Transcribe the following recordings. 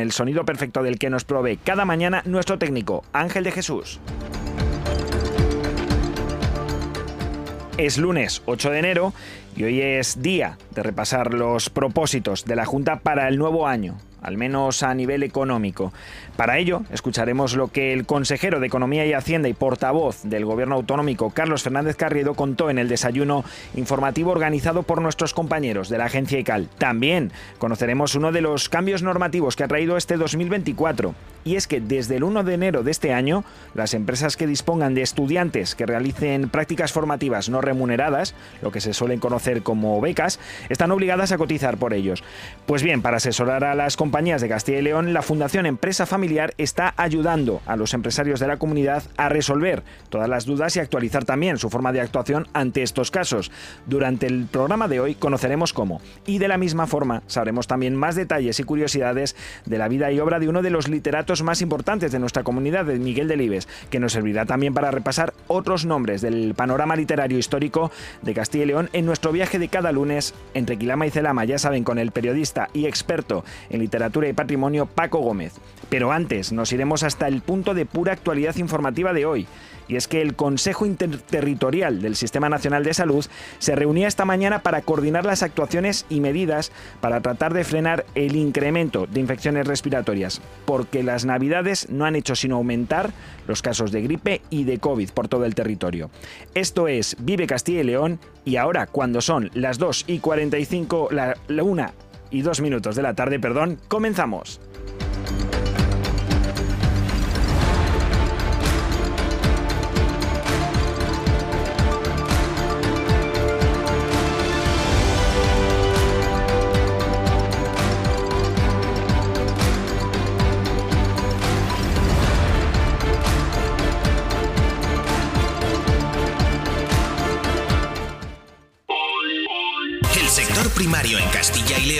el sonido perfecto del que nos provee cada mañana nuestro técnico, Ángel de Jesús. Es lunes 8 de enero y hoy es día de repasar los propósitos de la Junta para el nuevo año, al menos a nivel económico. Para ello, escucharemos lo que el consejero de Economía y Hacienda y portavoz del Gobierno Autonómico, Carlos Fernández Carriedo, contó en el desayuno informativo organizado por nuestros compañeros de la agencia ICAL. También conoceremos uno de los cambios normativos que ha traído este 2024. Y es que desde el 1 de enero de este año, las empresas que dispongan de estudiantes que realicen prácticas formativas no remuneradas, lo que se suelen conocer como becas, están obligadas a cotizar por ellos. Pues bien, para asesorar a las compañías de Castilla y León, la Fundación Empresa Familiar está ayudando a los empresarios de la comunidad a resolver todas las dudas y actualizar también su forma de actuación ante estos casos. Durante el programa de hoy conoceremos cómo. Y de la misma forma sabremos también más detalles y curiosidades de la vida y obra de uno de los literatos más importantes de nuestra comunidad, de Miguel Delibes, que nos servirá también para repasar otros nombres del panorama literario histórico de Castilla y León en nuestro viaje de cada lunes entre Quilama y Celama, ya saben, con el periodista y experto en literatura y patrimonio Paco Gómez. Pero antes nos iremos hasta el punto de pura actualidad informativa de hoy y es que el Consejo Interterritorial del Sistema Nacional de Salud se reunía esta mañana para coordinar las actuaciones y medidas para tratar de frenar el incremento de infecciones respiratorias, porque las navidades no han hecho sino aumentar los casos de gripe y de COVID por todo el territorio. Esto es Vive Castilla y León y ahora cuando son las 2 y 45, la, la 1 y 2 minutos de la tarde, perdón, comenzamos.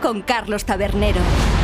Con Carlos Tabernero.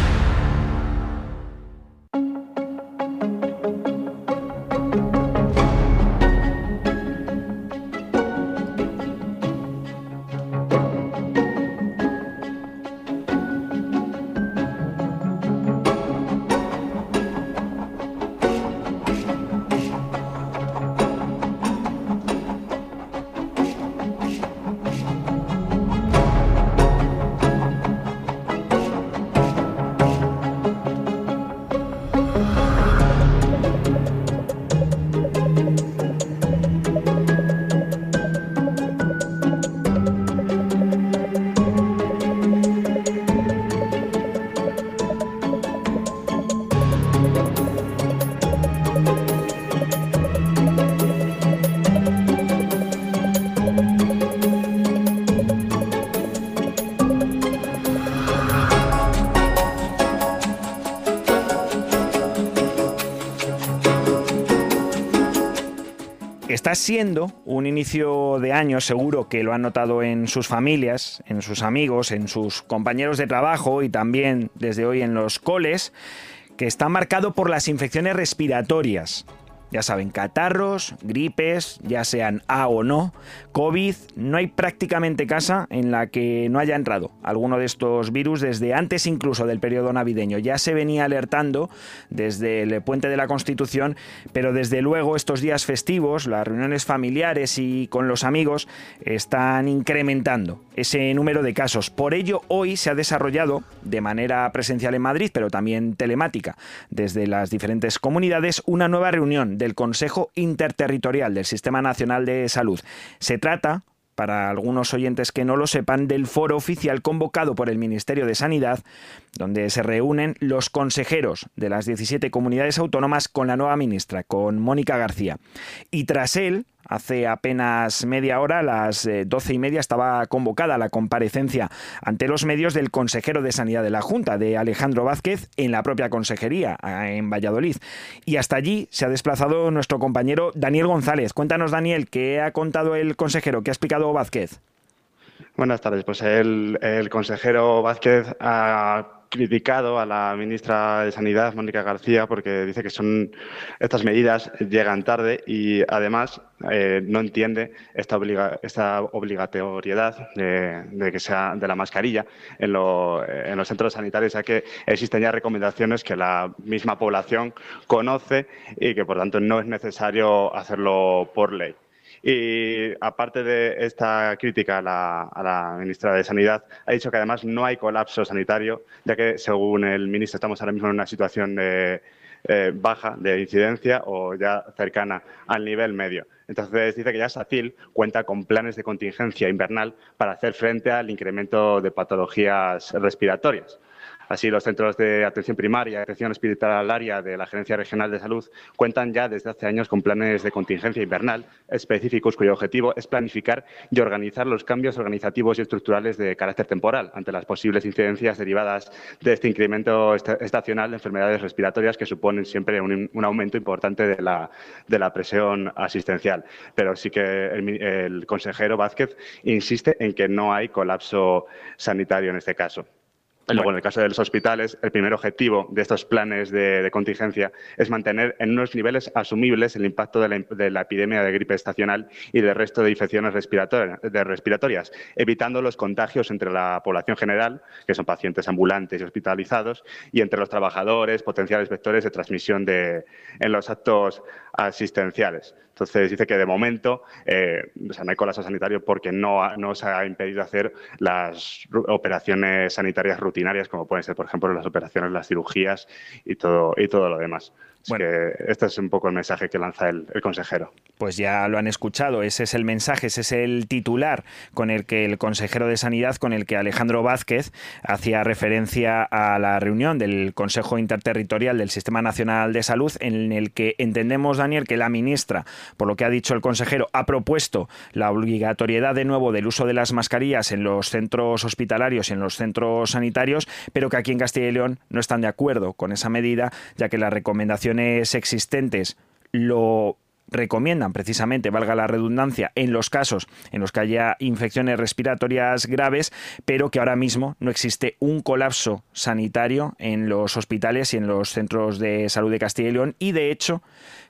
Siendo un inicio de año, seguro que lo han notado en sus familias, en sus amigos, en sus compañeros de trabajo y también desde hoy en los coles, que está marcado por las infecciones respiratorias. Ya saben, catarros, gripes, ya sean A o no, COVID, no hay prácticamente casa en la que no haya entrado alguno de estos virus desde antes incluso del periodo navideño. Ya se venía alertando desde el puente de la Constitución, pero desde luego estos días festivos, las reuniones familiares y con los amigos están incrementando ese número de casos. Por ello, hoy se ha desarrollado de manera presencial en Madrid, pero también telemática desde las diferentes comunidades, una nueva reunión del Consejo Interterritorial del Sistema Nacional de Salud. Se trata, para algunos oyentes que no lo sepan, del foro oficial convocado por el Ministerio de Sanidad, donde se reúnen los consejeros de las 17 comunidades autónomas con la nueva ministra, con Mónica García. Y tras él, Hace apenas media hora, a las eh, doce y media, estaba convocada la comparecencia ante los medios del consejero de Sanidad de la Junta, de Alejandro Vázquez, en la propia consejería, en Valladolid. Y hasta allí se ha desplazado nuestro compañero Daniel González. Cuéntanos, Daniel, ¿qué ha contado el consejero? ¿Qué ha explicado Vázquez? Buenas tardes. Pues el, el consejero Vázquez ha criticado a la ministra de Sanidad, Mónica García, porque dice que son estas medidas llegan tarde y además eh, no entiende esta, esta obligatoriedad de, que sea de la mascarilla en, los centros sanitarios, ya que existen ya recomendaciones que la misma población conoce y que por tanto no es necesario hacerlo por ley. Y aparte de esta crítica a la, ministra de Sanidad, ha dicho que además no hay colapso sanitario, ya que según el ministro estamos ahora mismo en una situación de, eh, baja de incidencia o ya cercana al nivel medio. Entonces dice que ya SACIL cuenta con planes de contingencia invernal para hacer frente al incremento de patologías respiratorias. Así, los centros de atención primaria y atención hospitalaria de la Gerencia Regional de Salud cuentan ya desde hace años con planes de contingencia invernal específicos cuyo objetivo es planificar y organizar los cambios organizativos y estructurales de carácter temporal ante las posibles incidencias derivadas de este incremento estacional de enfermedades respiratorias que suponen siempre un, aumento importante de la, presión asistencial. Pero sí que el consejero Vázquez insiste en que no hay colapso sanitario en este caso. Luego, en el caso de los hospitales, el primer objetivo de estos planes de, contingencia es mantener en unos niveles asumibles el impacto de la, epidemia de gripe estacional y del resto de infecciones respiratorias, evitando los contagios entre la población general, que son pacientes ambulantes y hospitalizados, y entre los trabajadores, potenciales vectores de transmisión de, en los actos asistenciales. Entonces dice que de momento eh, no hay colapso sanitario porque no, no se ha impedido hacer las operaciones sanitarias rutinarias, como pueden ser, por ejemplo, las operaciones, las cirugías y todo, y todo lo demás. Bueno, este es un poco el mensaje que lanza el, consejero. Pues ya lo han escuchado, ese es el mensaje, ese es el titular con el que el consejero de Sanidad, con el que Alejandro Vázquez hacía referencia a la reunión del Consejo Interterritorial del Sistema Nacional de Salud, en el que entendemos, Daniel, que la ministra, por lo que ha dicho el consejero, ha propuesto la obligatoriedad de nuevo del uso de las mascarillas en los centros hospitalarios y en los centros sanitarios, pero que aquí en Castilla y León no están de acuerdo con esa medida, ya que la recomendación existentes lo recomiendan precisamente, valga la redundancia, en los casos en los que haya infecciones respiratorias graves, pero que ahora mismo no existe un colapso sanitario en los hospitales y en los centros de salud de Castilla y León. Y de hecho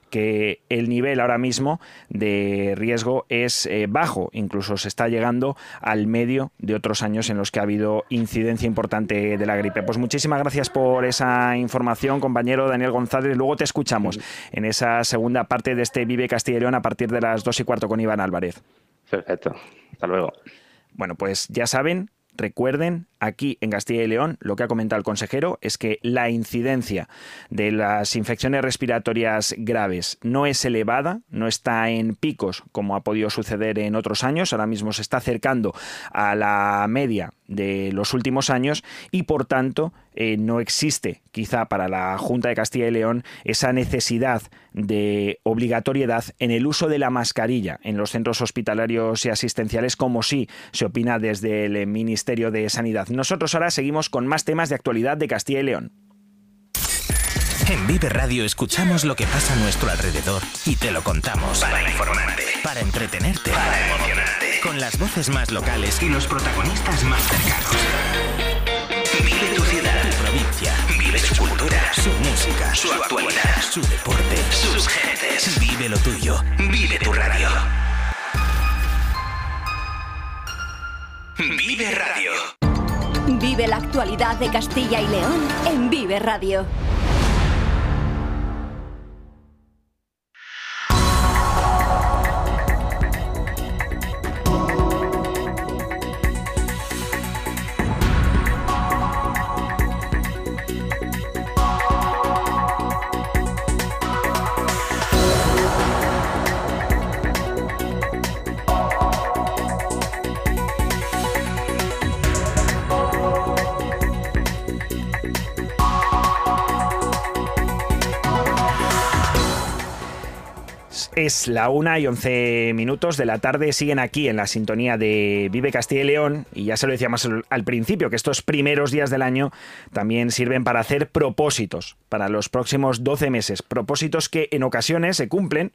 que el nivel ahora mismo de riesgo es eh, bajo, incluso se está llegando al medio de otros años en los que ha habido incidencia importante de la gripe. Pues muchísimas gracias por esa información, compañero Daniel González. Luego te escuchamos en esa segunda parte de este Vive Castilla y León a partir de las dos y cuarto con Iván Álvarez. Perfecto. Hasta luego. Bueno, pues ya saben, recuerden aquí en Castilla y León, lo que ha comentado el consejero es que la incidencia de las infecciones respiratorias graves no es elevada, no está en picos como ha podido suceder en otros años, ahora mismo se está acercando a la media de los últimos años y por tanto eh, no existe quizá para la Junta de Castilla y León esa necesidad de obligatoriedad en el uso de la mascarilla en los centros hospitalarios y asistenciales como sí se opina desde el Ministerio de Sanidad. Nosotros ahora seguimos con más temas de actualidad de Castilla y León. En Vive Radio escuchamos lo que pasa a nuestro alrededor y te lo contamos. Para informarte, para entretenerte, para emocionarte. Con las voces más locales y los protagonistas más cercanos. Vive tu ciudad, tu provincia. Vive su cultura, su música, su actualidad, su deporte, sus gentes. Vive lo tuyo. Vive tu radio. Vive Radio. Vive la actualidad de Castilla y León en Vive Radio. Es la una y once minutos de la tarde. Siguen aquí en la sintonía de Vive Castilla y León. Y ya se lo decíamos al principio, que estos primeros días del año también sirven para hacer propósitos para los próximos 12 meses. Propósitos que en ocasiones se cumplen,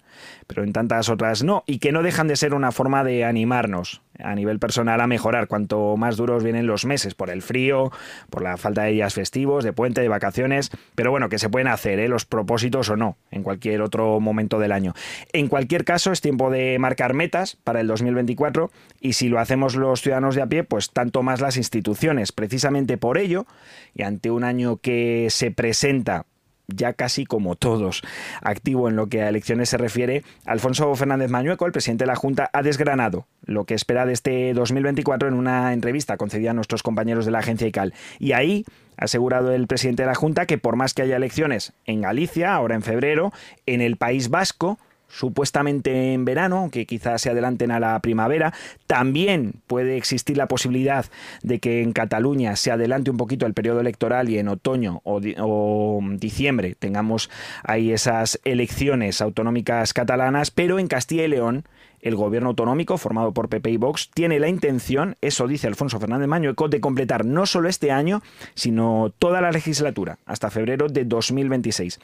pero en tantas otras no. Y que no dejan de ser una forma de animarnos a nivel personal a mejorar cuanto más duros vienen los meses, por el frío, por la falta de días festivos, de puente, de vacaciones, pero bueno, que se pueden hacer ¿eh? los propósitos o no en cualquier otro momento del año. En cualquier caso, es tiempo de marcar metas para el 2024 y si lo hacemos los ciudadanos de a pie, pues tanto más las instituciones. Precisamente por ello, y ante un año que se presenta ya casi como todos. Activo en lo que a elecciones se refiere, Alfonso Fernández Mañueco, el presidente de la Junta, ha desgranado lo que espera de este 2024 en una entrevista concedida a nuestros compañeros de la agencia ICAL. Y ahí ha asegurado el presidente de la Junta que por más que haya elecciones en Galicia, ahora en febrero, en el País Vasco, supuestamente en verano, que quizás se adelanten a la primavera. También puede existir la posibilidad de que en Cataluña se adelante un poquito el periodo electoral y en otoño o, o, diciembre tengamos ahí esas elecciones autonómicas catalanas, pero en Castilla y León el gobierno autonómico, formado por PP y Vox, tiene la intención, eso dice Alfonso Fernández Mañueco, de completar no solo este año, sino toda la legislatura, hasta febrero de 2026.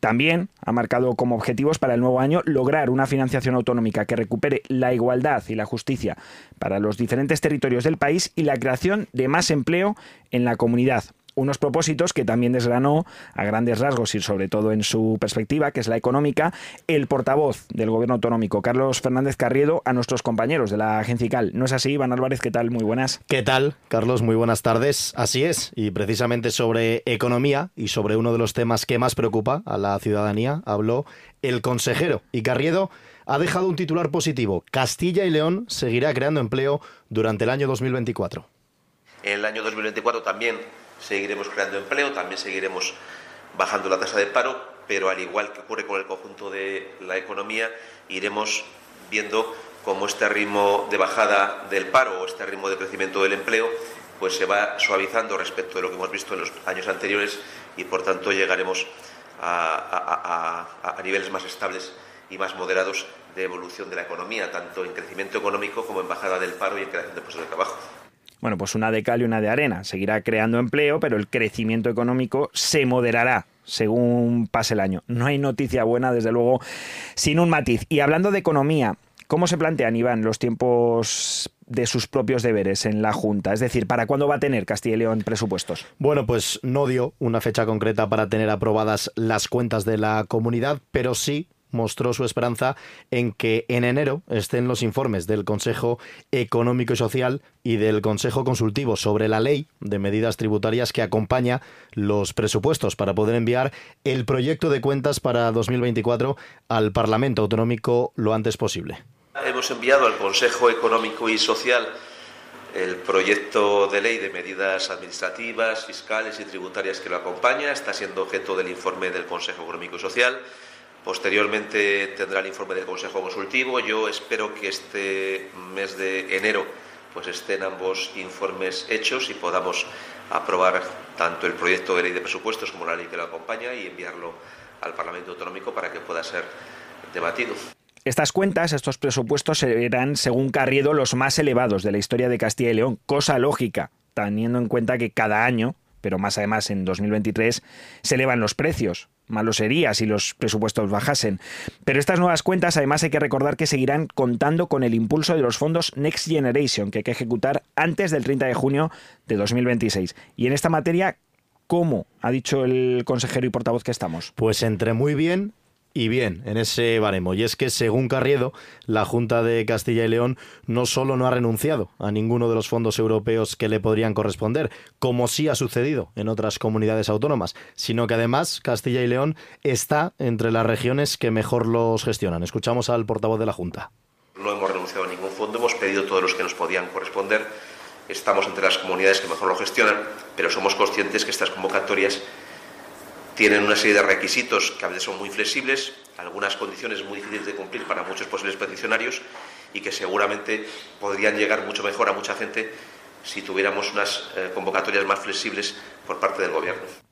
También ha marcado como objetivos para el nuevo año lograr una financiación autonómica que recupere la igualdad y la justicia para los diferentes territorios del país y la creación de más empleo en la comunidad unos propósitos que también desgranó a grandes rasgos y sobre todo en su perspectiva, que es la económica, el portavoz del gobierno autonómico, Carlos Fernández Carriedo, a nuestros compañeros de la agencia ICAL. ¿No es así, Iván Álvarez? ¿Qué tal? Muy buenas. ¿Qué tal, Carlos? Muy buenas tardes. Así es, y precisamente sobre economía y sobre uno de los temas que más preocupa a la ciudadanía, habló el consejero. Y Carriedo ha dejado un titular positivo. Castilla y León seguirá creando empleo durante el año 2024. En el año 2024 también seguiremos creando empleo, también seguiremos bajando la tasa de paro, pero al igual que ocurre con el conjunto de la economía, iremos viendo cómo este ritmo de bajada del paro o este ritmo de crecimiento del empleo pues se va suavizando respecto de lo que hemos visto en los años anteriores y por tanto llegaremos a, a, niveles más estables y más moderados de evolución de la economía, tanto en crecimiento económico como en bajada del paro y en creación de puestos de trabajo. Bueno, pues una de cal y una de arena. Seguirá creando empleo, pero el crecimiento económico se moderará según pase el año. No hay noticia buena, desde luego, sin un matiz. Y hablando de economía, ¿cómo se plantean, Iván, los tiempos de sus propios deberes en la Junta? Es decir, ¿para cuándo va a tener Castilla y León presupuestos? Bueno, pues no dio una fecha concreta para tener aprobadas las cuentas de la comunidad, pero sí mostró su esperanza en que en enero estén los informes del Consejo Económico y Social y del Consejo Consultivo sobre la ley de medidas tributarias que acompaña los presupuestos para poder enviar el proyecto de cuentas para 2024 al Parlamento Autonómico lo antes posible. Hemos enviado al Consejo Económico y Social el proyecto de ley de medidas administrativas, fiscales y tributarias que lo acompaña. Está siendo objeto del informe del Consejo Económico y Social Posteriormente tendrá el informe del Consejo Consultivo. Yo espero que este mes de enero pues estén ambos informes hechos y podamos aprobar tanto el proyecto de ley de presupuestos como la ley que lo acompaña y enviarlo al Parlamento Autonómico para que pueda ser debatido. Estas cuentas, estos presupuestos serán, según Carriedo, los más elevados de la historia de Castilla y León, cosa lógica, teniendo en cuenta que cada año pero más además en 2023 se elevan los precios. Malo sería si los presupuestos bajasen. Pero estas nuevas cuentas además hay que recordar que seguirán contando con el impulso de los fondos Next Generation que hay que ejecutar antes del 30 de junio de 2026. Y en esta materia, ¿cómo ha dicho el consejero y portavoz que estamos? Pues entre muy bien y bien en ese baremo. Y es que, según Carriedo, la Junta de Castilla y León no solo no ha renunciado a ninguno de los fondos europeos que le podrían corresponder, como sí ha sucedido en otras comunidades autónomas, sino que además Castilla y León está entre las regiones que mejor los gestionan. Escuchamos al portavoz de la Junta. No hemos renunciado a ningún fondo, hemos pedido todos los que nos podían corresponder. Estamos entre las comunidades que mejor lo gestionan, pero somos conscientes que estas convocatorias tienen una serie de requisitos que a veces son muy flexibles, algunas condiciones muy difíciles de cumplir para muchos posibles peticionarios y que seguramente podrían llegar mucho mejor a mucha gente si tuviéramos unas eh, convocatorias más flexibles por parte del Gobierno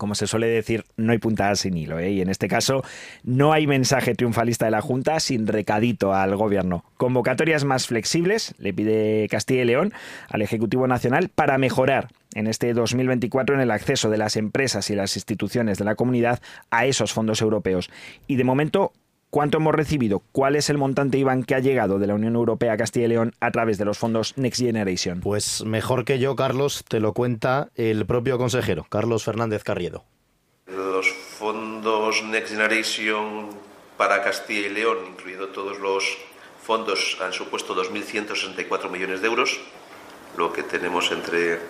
como se suele decir, no hay puntada sin hilo. ¿eh? Y en este caso no hay mensaje triunfalista de la Junta sin recadito al Gobierno. Convocatorias más flexibles, le pide Castilla y León al Ejecutivo Nacional para mejorar en este 2024 en el acceso de las empresas y las instituciones de la comunidad a esos fondos europeos. Y de momento ¿Cuánto hemos recibido? ¿Cuál es el montante, Iván, que ha llegado de la Unión Europea a Castilla y León a través de los fondos Next Generation? Pues mejor que yo, Carlos, te lo cuenta el propio consejero, Carlos Fernández Carriedo. Los fondos Next Generation para Castilla y León, incluido todos los fondos, han supuesto 2.164 millones de euros, lo que tenemos entre,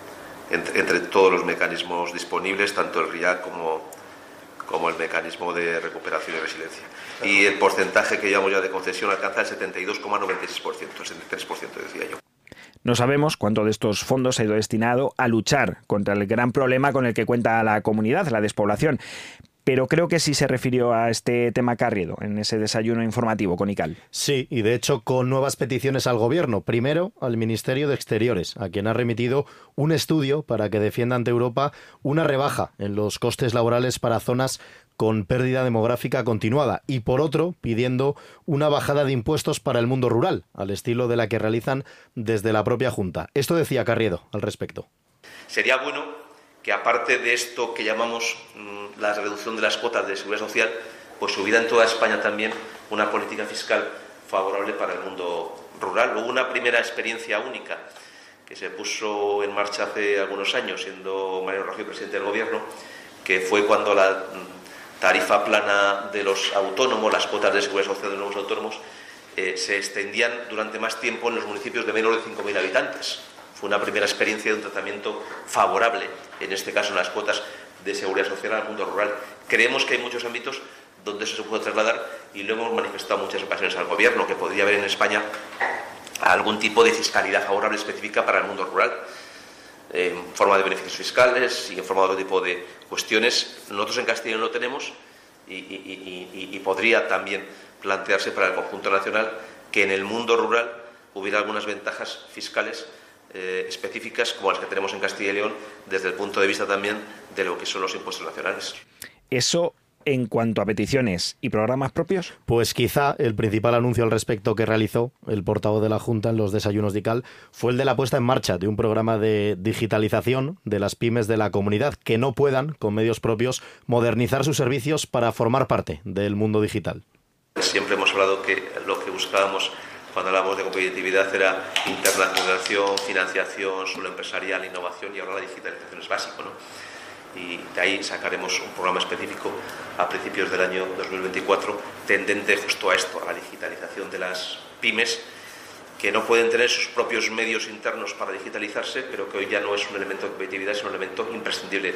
entre, entre todos los mecanismos disponibles, tanto el RIAC como como el mecanismo de recuperación y resiliencia. Y el porcentaje que llevamos ya de concesión alcanza el 72,96%, el 73% decía yo. No sabemos cuánto de estos fondos ha ido destinado a luchar contra el gran problema con el que cuenta la comunidad, la despoblación. Pero creo que sí se refirió a este tema Carriedo en ese desayuno informativo con ICAL. Sí, y de hecho con nuevas peticiones al Gobierno. Primero al Ministerio de Exteriores, a quien ha remitido un estudio para que defienda ante Europa una rebaja en los costes laborales para zonas con pérdida demográfica continuada y por otro pidiendo una bajada de impuestos para el mundo rural, al estilo de la que realizan desde la propia Junta. Esto decía Carriedo al respecto. Sería bueno que aparte de esto que llamamos mm, la reducción de las cuotas de seguridad social, pues hubiera en toda España también una política fiscal favorable para el mundo rural. Hubo una primera experiencia única que se puso en marcha hace algunos años, siendo Mario Rajoy presidente del Gobierno, que fue cuando la mm, tarifa plana de los autónomos, las cuotas de seguridad social de los autónomos, eh, se extendían durante más tiempo en los municipios de menos de 5.000 habitantes. Fue una primera experiencia de un tratamiento favorable, en este caso en las cuotas de seguridad social al mundo rural. Creemos que hay muchos ámbitos donde eso se puede trasladar y lo hemos manifestado muchas ocasiones al Gobierno, que podría haber en España algún tipo de fiscalidad favorable específica para el mundo rural, en forma de beneficios fiscales y en forma de otro tipo de cuestiones. Nosotros en Castilla no lo tenemos y, y podría también plantearse para el conjunto nacional que en el mundo rural hubiera algunas ventajas fiscales eh, específicas como las que tenemos en Castilla y León desde el punto de vista también de lo que son los impuestos nacionales. Eso en cuanto a peticiones y programas propios? Pues quizá el principal anuncio al respecto que realizó el portavoz de la Junta en los desayunos de ICAL fue el de la puesta en marcha de un programa de digitalización de las pymes de la comunidad que no puedan, con medios propios, modernizar sus servicios para formar parte del mundo digital. Siempre hemos hablado que lo que buscábamos cuando hablamos de competitividad era internacionalización, financiación, suelo empresarial, innovación y ahora la digitalización es básico. ¿no? Y de ahí sacaremos un programa específico a principios del año 2024 tendente justo a esto, a la digitalización de las pymes que no pueden tener sus propios medios internos para digitalizarse, pero que hoy ya no es un elemento de competitividad, es un elemento imprescindible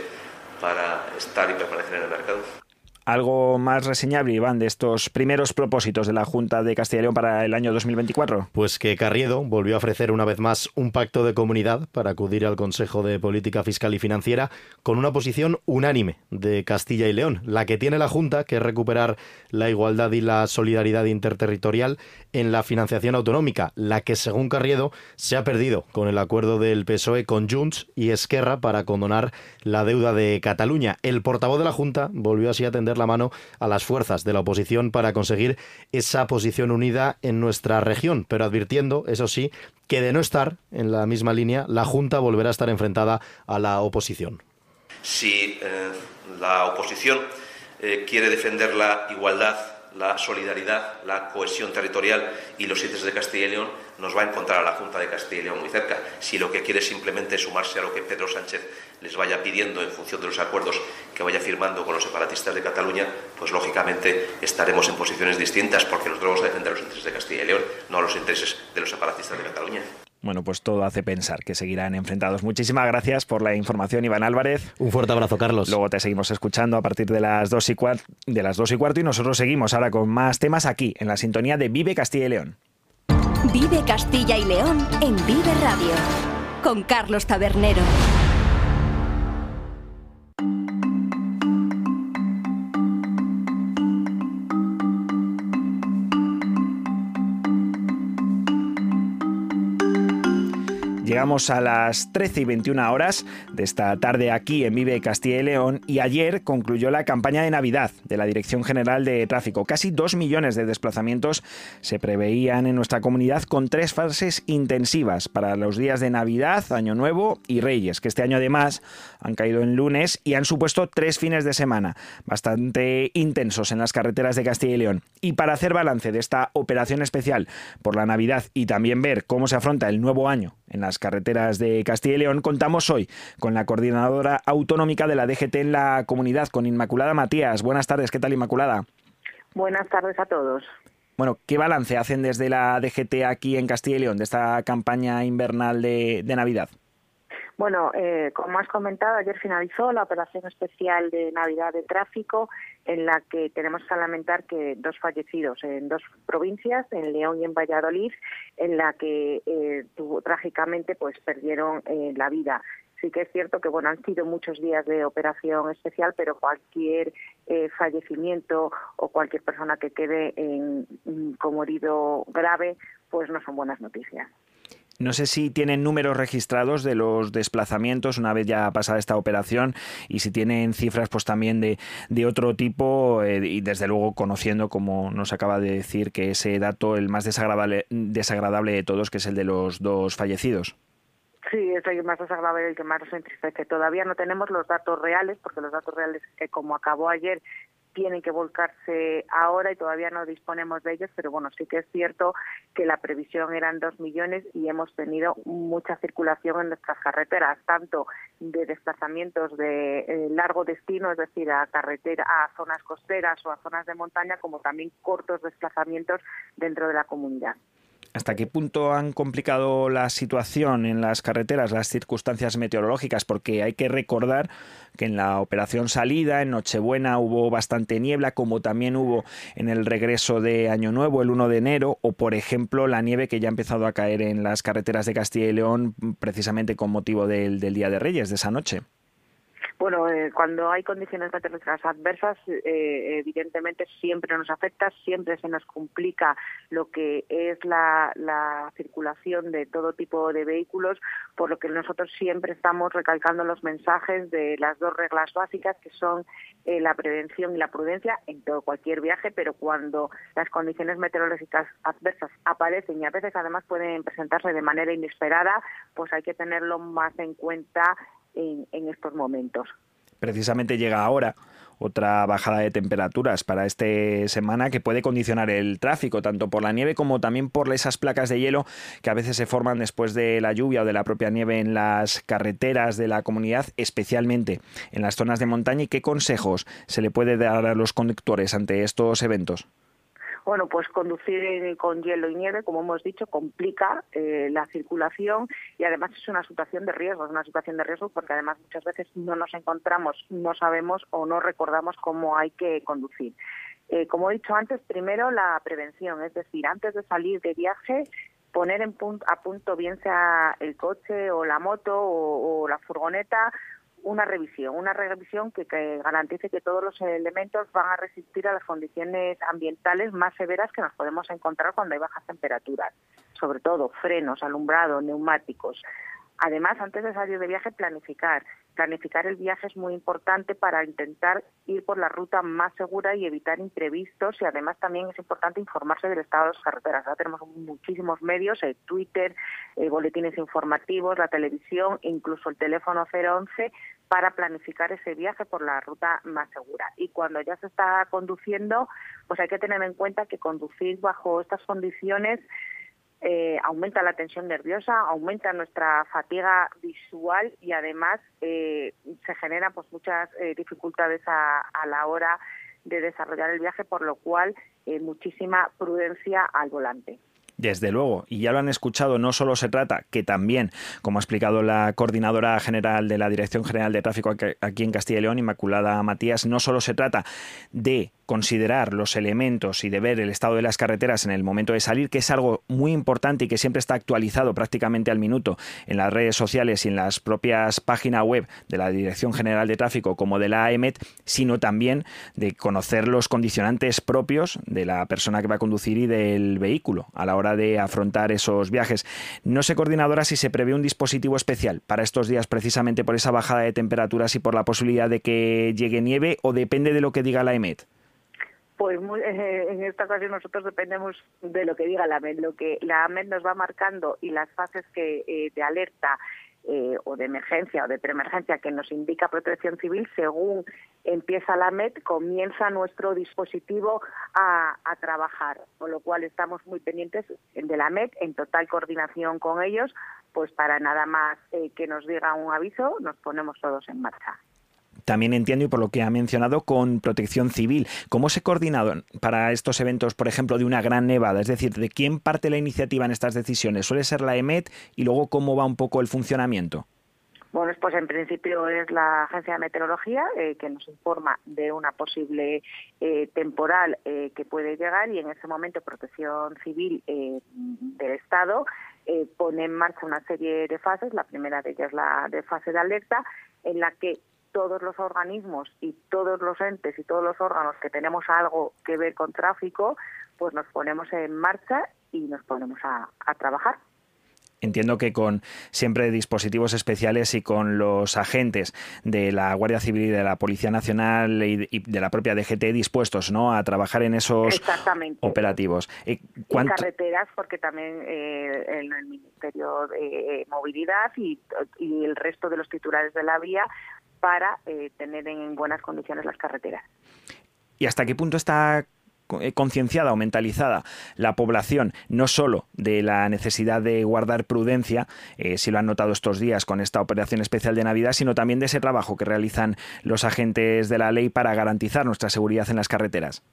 para estar y permanecer en el mercado algo más reseñable, Iván, de estos primeros propósitos de la Junta de Castilla y León para el año 2024? Pues que Carriedo volvió a ofrecer una vez más un pacto de comunidad para acudir al Consejo de Política Fiscal y Financiera con una posición unánime de Castilla y León, la que tiene la Junta, que es recuperar la igualdad y la solidaridad interterritorial en la financiación autonómica, la que según Carriedo se ha perdido con el acuerdo del PSOE con Junts y Esquerra para condonar la deuda de Cataluña. El portavoz de la Junta volvió así a atender la mano a las fuerzas de la oposición para conseguir esa posición unida en nuestra región, pero advirtiendo, eso sí, que de no estar en la misma línea, la Junta volverá a estar enfrentada a la oposición. Si eh, la oposición eh, quiere defender la igualdad, la solidaridad, la cohesión territorial y los intereses de Castilla y León, nos va a encontrar a la Junta de Castilla y León muy cerca. Si lo que quiere es simplemente sumarse a lo que Pedro Sánchez les vaya pidiendo en función de los acuerdos que vaya firmando con los separatistas de Cataluña, pues lógicamente estaremos en posiciones distintas porque nosotros vamos a defender los intereses de Castilla y León, no los intereses de los separatistas de Cataluña. Bueno, pues todo hace pensar que seguirán enfrentados. Muchísimas gracias por la información, Iván Álvarez. Un fuerte abrazo, Carlos. Luego te seguimos escuchando a partir de las dos y, de las dos y cuarto y nosotros seguimos ahora con más temas aquí, en la sintonía de Vive Castilla y León. Vive Castilla y León en Vive Radio, con Carlos Tabernero. Llegamos a las 13 y 21 horas de esta tarde aquí en Vive Castilla y León y ayer concluyó la campaña de Navidad de la Dirección General de Tráfico. Casi dos millones de desplazamientos se preveían en nuestra comunidad con tres fases intensivas para los días de Navidad, Año Nuevo y Reyes, que este año además han caído en lunes y han supuesto tres fines de semana bastante intensos en las carreteras de Castilla y León. Y para hacer balance de esta operación especial por la Navidad y también ver cómo se afronta el nuevo año en las carreteras de Castilla y León, contamos hoy con la coordinadora autonómica de la DGT en la comunidad, con Inmaculada Matías. Buenas tardes, ¿qué tal Inmaculada? Buenas tardes a todos. Bueno, ¿qué balance hacen desde la DGT aquí en Castilla y León de esta campaña invernal de, Navidad? Bueno, eh, como has comentado, ayer finalizó la operación especial de Navidad de tráfico en la que tenemos que lamentar que dos fallecidos en dos provincias, en León y en Valladolid, en la que eh, trágicamente pues perdieron eh, la vida. Sí que es cierto que bueno han sido muchos días de operación especial, pero cualquier eh, fallecimiento o cualquier persona que quede en, mm, como herido grave, pues no son buenas noticias. No sé si tienen números registrados de los desplazamientos una vez ya pasada esta operación y si tienen cifras pues también de, de otro tipo eh, y desde luego conociendo como nos acaba de decir que ese dato el más desagradable, desagradable de todos que es el de los dos fallecidos. Sí, es el más desagradable, el que más nos entristece. Todavía no tenemos los datos reales, porque los datos reales, que como acabó ayer, tienen que volcarse ahora y todavía no disponemos de ellos, pero bueno, sí que es cierto que la previsión eran dos millones y hemos tenido mucha circulación en nuestras carreteras, tanto de desplazamientos de eh, largo destino, es decir, a carretera, a zonas costeras o a zonas de montaña, como también cortos desplazamientos dentro de la comunidad. ¿Hasta qué punto han complicado la situación en las carreteras, las circunstancias meteorológicas? Porque hay que recordar que en la operación salida, en Nochebuena, hubo bastante niebla, como también hubo en el regreso de Año Nuevo, el 1 de enero, o por ejemplo la nieve que ya ha empezado a caer en las carreteras de Castilla y León precisamente con motivo del, del Día de Reyes, de esa noche. Bueno, eh, cuando hay condiciones meteorológicas adversas, eh, evidentemente siempre nos afecta, siempre se nos complica lo que es la, circulación de todo tipo de vehículos, por lo que nosotros siempre estamos recalcando los mensajes de las dos reglas básicas, que son eh, la prevención y la prudencia en todo cualquier viaje, pero cuando las condiciones meteorológicas adversas aparecen y a veces además pueden presentarse de manera inesperada, pues hay que tenerlo más en cuenta en, estos momentos. Precisamente llega ahora otra bajada de temperaturas para esta semana que puede condicionar el tráfico, tanto por la nieve como también por esas placas de hielo que a veces se forman después de la lluvia o de la propia nieve en las carreteras de la comunidad, especialmente en las zonas de montaña. ¿Y qué consejos se le puede dar a los conductores ante estos eventos? Bueno, pues conducir con hielo y nieve, como hemos dicho, complica eh, la circulación y además es una situación de riesgo, es una situación de riesgo porque además muchas veces no nos encontramos, no sabemos o no recordamos cómo hay que conducir. Eh, como he dicho antes, primero la prevención, es decir, antes de salir de viaje, poner en a punto bien sea el coche o la moto o la furgoneta una revisión, una revisión que, garantice que todos los elementos van a resistir a las condiciones ambientales más severas que nos podemos encontrar cuando hay bajas temperaturas, sobre todo frenos, alumbrado, neumáticos. Además, antes de salir de viaje, planificar planificar el viaje es muy importante para intentar ir por la ruta más segura y evitar imprevistos y además también es importante informarse del estado de las carreteras. Ahora tenemos muchísimos medios, el Twitter, eh, boletines informativos, la televisión, incluso el teléfono 011 para planificar ese viaje por la ruta más segura. Y cuando ya se está conduciendo, pues hay que tener en cuenta que conducir bajo estas condiciones eh, aumenta la tensión nerviosa, aumenta nuestra fatiga visual y además eh, se generan pues muchas eh, dificultades a, a, la hora de desarrollar el viaje, por lo cual muchísima prudencia al volante. Desde luego, y ya lo han escuchado, no solo se trata, que también, como ha explicado la coordinadora general de la Dirección General de Tráfico aquí en Castilla y León, Inmaculada Matías, no solo se trata de considerar los elementos y de ver el estado de las carreteras en el momento de salir, que es algo muy importante y que siempre está actualizado prácticamente al minuto en las redes sociales y en las propias páginas web de la Dirección General de Tráfico como de la AEMET, sino también de conocer los condicionantes propios de la persona que va a conducir y del vehículo a la hora de afrontar esos viajes. No sé, coordinadora, si se prevé un dispositivo especial para estos días precisamente por esa bajada de temperaturas y por la posibilidad de que llegue nieve o depende de lo que diga la EMET. Pues eh, en esta ocasión nosotros dependemos de lo que diga la AMED. Lo que la AMED nos va marcando y las fases que eh, de alerta eh, o de emergencia o de preemergencia que nos indica Protección Civil, según empieza la AMED, comienza nuestro dispositivo a, a, trabajar. Con lo cual estamos muy pendientes de la AMED, en total coordinación con ellos, pues para nada más que nos diga un aviso, nos ponemos todos en marcha también entiendo y por lo que ha mencionado con protección civil. ¿Cómo se coordinado para estos eventos, por ejemplo, de una gran nevada? Es decir, ¿de quién parte la iniciativa en estas decisiones? ¿Suele ser la EMET y luego cómo va un poco el funcionamiento? Bueno, pues en principio es la Agencia de Meteorología eh, que nos informa de una posible eh, temporal eh, que puede llegar y en ese momento Protección Civil del Estado pone en marcha una serie de fases. La primera de ellas la de fase de alerta en la que todos los organismos y todos los entes y todos los órganos que tenemos algo que ver con tráfico, pues nos ponemos en marcha y nos ponemos a, trabajar. Entiendo que con siempre dispositivos especiales y con los agentes de la Guardia Civil y de la Policía Nacional y de la propia DGT dispuestos ¿no? a trabajar en esos operativos. En carreteras, porque también eh, en el Ministerio de Movilidad y, y el resto de los titulares de la vía para eh, tener en buenas condiciones las carreteras. ¿Y hasta qué punto está eh, concienciada o mentalizada la población no solo de la necesidad de guardar prudencia, eh, si lo han notado estos días con esta operación especial de Navidad, sino también de ese trabajo que realizan los agentes de la ley para garantizar nuestra seguridad en las carreteras.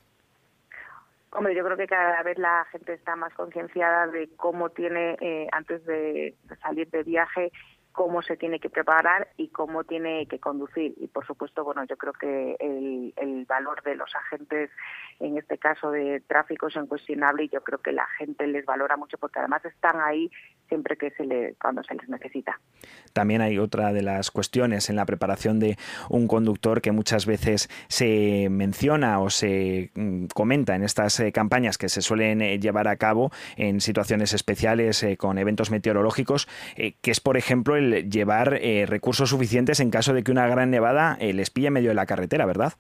Hombre, yo creo que cada vez la gente está más concienciada de cómo tiene, antes de salir de viaje, cómo se tiene que preparar y cómo tiene que conducir. Y por supuesto, bueno, yo creo que el, el valor de los agentes, en este caso de tráfico, es incuestionable y yo creo que la gente les valora mucho porque además están ahí siempre que se le, cuando se les necesita. También hay otra de las cuestiones en la preparación de un conductor que muchas veces se menciona o se mm, comenta en estas eh, campañas que se suelen eh, llevar a cabo en situaciones especiales eh, con eventos meteorológicos, que es, por ejemplo, llevar recursos suficientes en caso de que una gran nevada les pille en medio de la carretera, ¿verdad?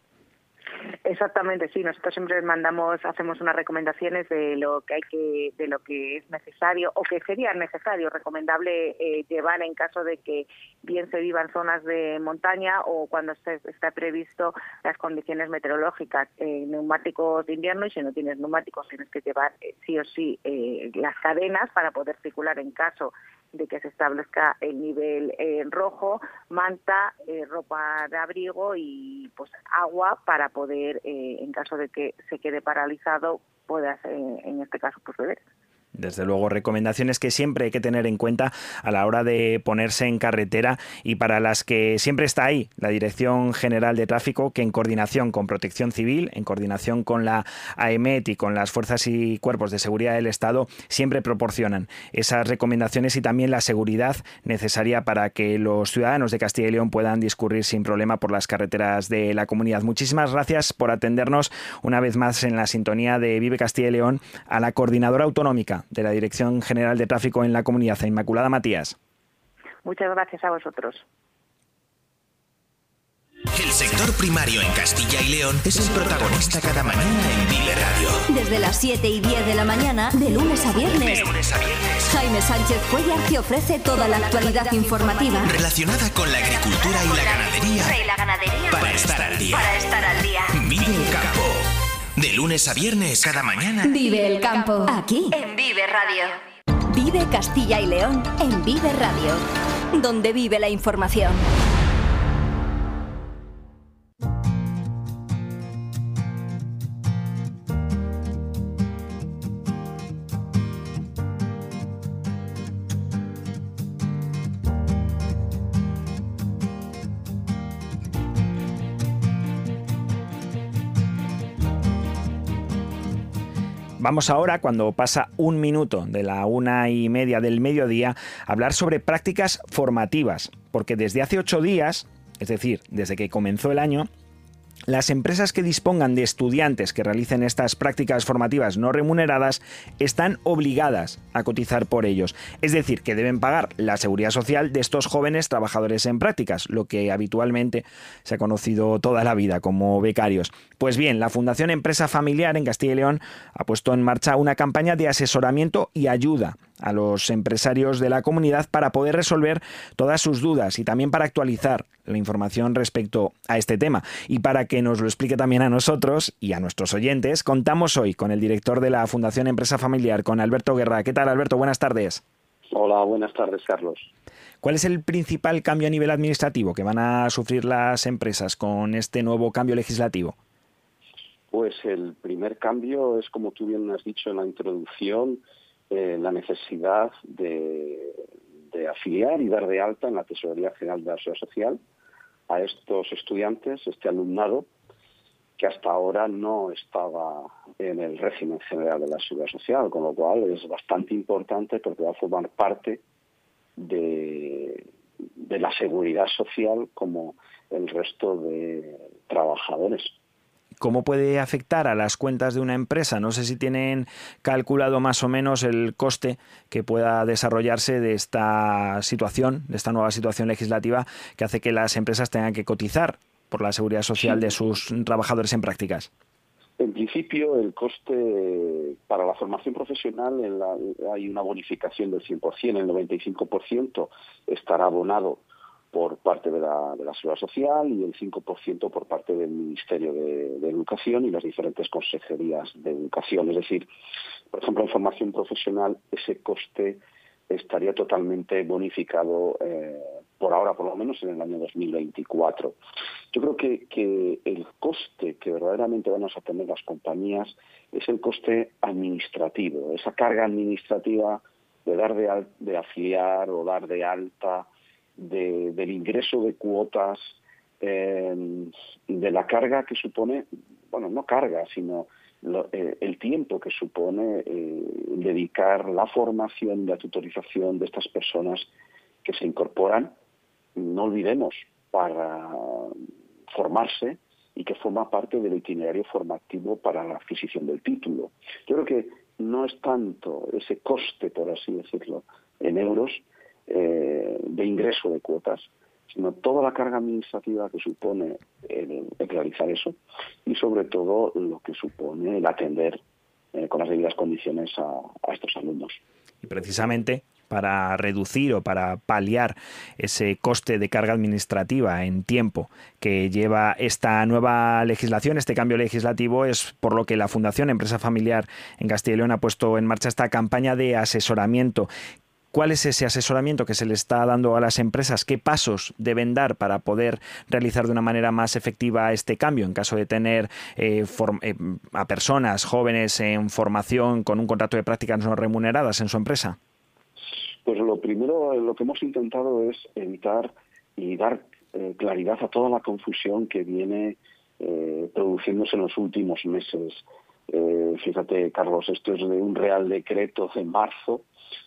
Exactamente, sí. Nosotros siempre mandamos, hacemos unas recomendaciones de lo que hay que, de lo que es necesario o que sería necesario, recomendable eh, llevar en caso de que bien se viva en zonas de montaña o cuando esté, está previsto las condiciones meteorológicas. Eh, neumáticos de invierno y si no tienes neumáticos tienes que llevar eh, sí o sí las cadenas para poder circular en caso de que se establezca el nivel en rojo, manta, eh, ropa de abrigo y pues agua para poder, eh, en caso de que se quede paralizado, puedas, en este caso, pues beber. Desde luego, recomendaciones que siempre hay que tener en cuenta a la hora de ponerse en carretera y para las que siempre está ahí la Dirección General de Tráfico, que en coordinación con Protección Civil, en coordinación con la AEMET y con las fuerzas y cuerpos de seguridad del Estado, siempre proporcionan esas recomendaciones y también la seguridad necesaria para que los ciudadanos de Castilla y León puedan discurrir sin problema por las carreteras de la comunidad. Muchísimas gracias por atendernos una vez más en la sintonía de Vive Castilla y León a la coordinadora autonómica de la Dirección General de Tráfico en la Comunidad, Inmaculada Matías. Muchas gracias a vosotros. El sector primario en Castilla y León es el protagonista cada mañana en Vive Radio. Desde las 7 y 10 de la mañana, de lunes a viernes. De lunes a viernes. Jaime Sánchez Cuellar te ofrece toda la actualidad informativa. Relacionada con la agricultura y la ganadería. Y la ganadería. Para estar al día. Para estar al día. Vive el campo. De lunes a viernes, cada mañana. Vive el campo. Aquí. En Vive Radio. Vive Castilla y León en Vive Radio. Donde vive la información. Vamos ahora, cuando pasa un minuto de la una y media del mediodía, a hablar sobre prácticas formativas, porque desde hace ocho días, es decir, desde que comenzó el año, las empresas que dispongan de estudiantes que realicen estas prácticas formativas no remuneradas están obligadas a cotizar por ellos. Es decir, que deben pagar la seguridad social de estos jóvenes trabajadores en prácticas, lo que habitualmente se ha conocido toda la vida como becarios. Pues bien, la Fundación Empresa Familiar en Castilla y León ha puesto en marcha una campaña de asesoramiento y ayuda a los empresarios de la comunidad para poder resolver todas sus dudas y también para actualizar la información respecto a este tema. Y para que nos lo explique también a nosotros y a nuestros oyentes, contamos hoy con el director de la Fundación Empresa Familiar, con Alberto Guerra. ¿Qué tal, Alberto? Buenas tardes. Hola, buenas tardes, Carlos. ¿Cuál es el principal cambio a nivel administrativo que van a sufrir las empresas con este nuevo cambio legislativo? Pues el primer cambio es, como tú bien has dicho en la introducción, eh, la necesidad de, afiliar y dar de alta en la Tesorería General de la Seguridad Social a estos estudiantes, este alumnado, que hasta ahora no estaba en el régimen general de la Seguridad Social, con lo cual es bastante importante porque va a formar parte de, de la seguridad social como el resto de trabajadores. ¿Cómo puede afectar a las cuentas de una empresa? No sé si tienen calculado más o menos el coste que pueda desarrollarse de esta situación, de esta nueva situación legislativa que hace que las empresas tengan que cotizar por la seguridad social de sus trabajadores en prácticas. En principio, el coste para la formación profesional hay una bonificación del 100%, el 95% estará abonado por parte de la, de la Seguridad Social y el 5% por parte del Ministerio de, Educación y las diferentes consejerías de educación. Es decir, por ejemplo, en formación profesional ese coste estaría totalmente bonificado eh, por ahora, por lo menos en el año 2024. Yo creo que, el coste que verdaderamente vamos a tener las compañías es el coste administrativo, esa carga administrativa de dar de, de afiliar o dar de alta del ingreso de cuotas, eh, de la carga que supone, bueno, no carga, sino eh, el tiempo que supone eh, dedicar la formación, la tutorización de estas personas que se incorporan, no olvidemos, para formarse y que forma parte del itinerario formativo para la adquisición del título. Yo creo que no es tanto ese coste, por así decirlo, en euros, eh, de ingreso de cuotas, sino toda la carga administrativa que supone el, realizar eso y sobre todo lo que supone el atender eh, con las debidas condiciones a, a estos alumnos. Y precisamente para reducir o para paliar ese coste de carga administrativa en tiempo que lleva esta nueva legislación, este cambio legislativo, es por lo que la Fundación Empresa Familiar en Castilla y León ha puesto en marcha esta campaña de asesoramiento ¿Cuál es ese asesoramiento que se le está dando a las empresas? ¿Qué pasos deben dar para poder realizar de una manera más efectiva este cambio en caso de tener eh, eh, a personas jóvenes en formación con un contrato de prácticas no remuneradas en su empresa? Pues lo primero, lo que hemos intentado es evitar y dar eh, claridad a toda la confusión que viene produciéndose en los últimos meses. fíjate, Carlos, esto es de un real decreto de marzo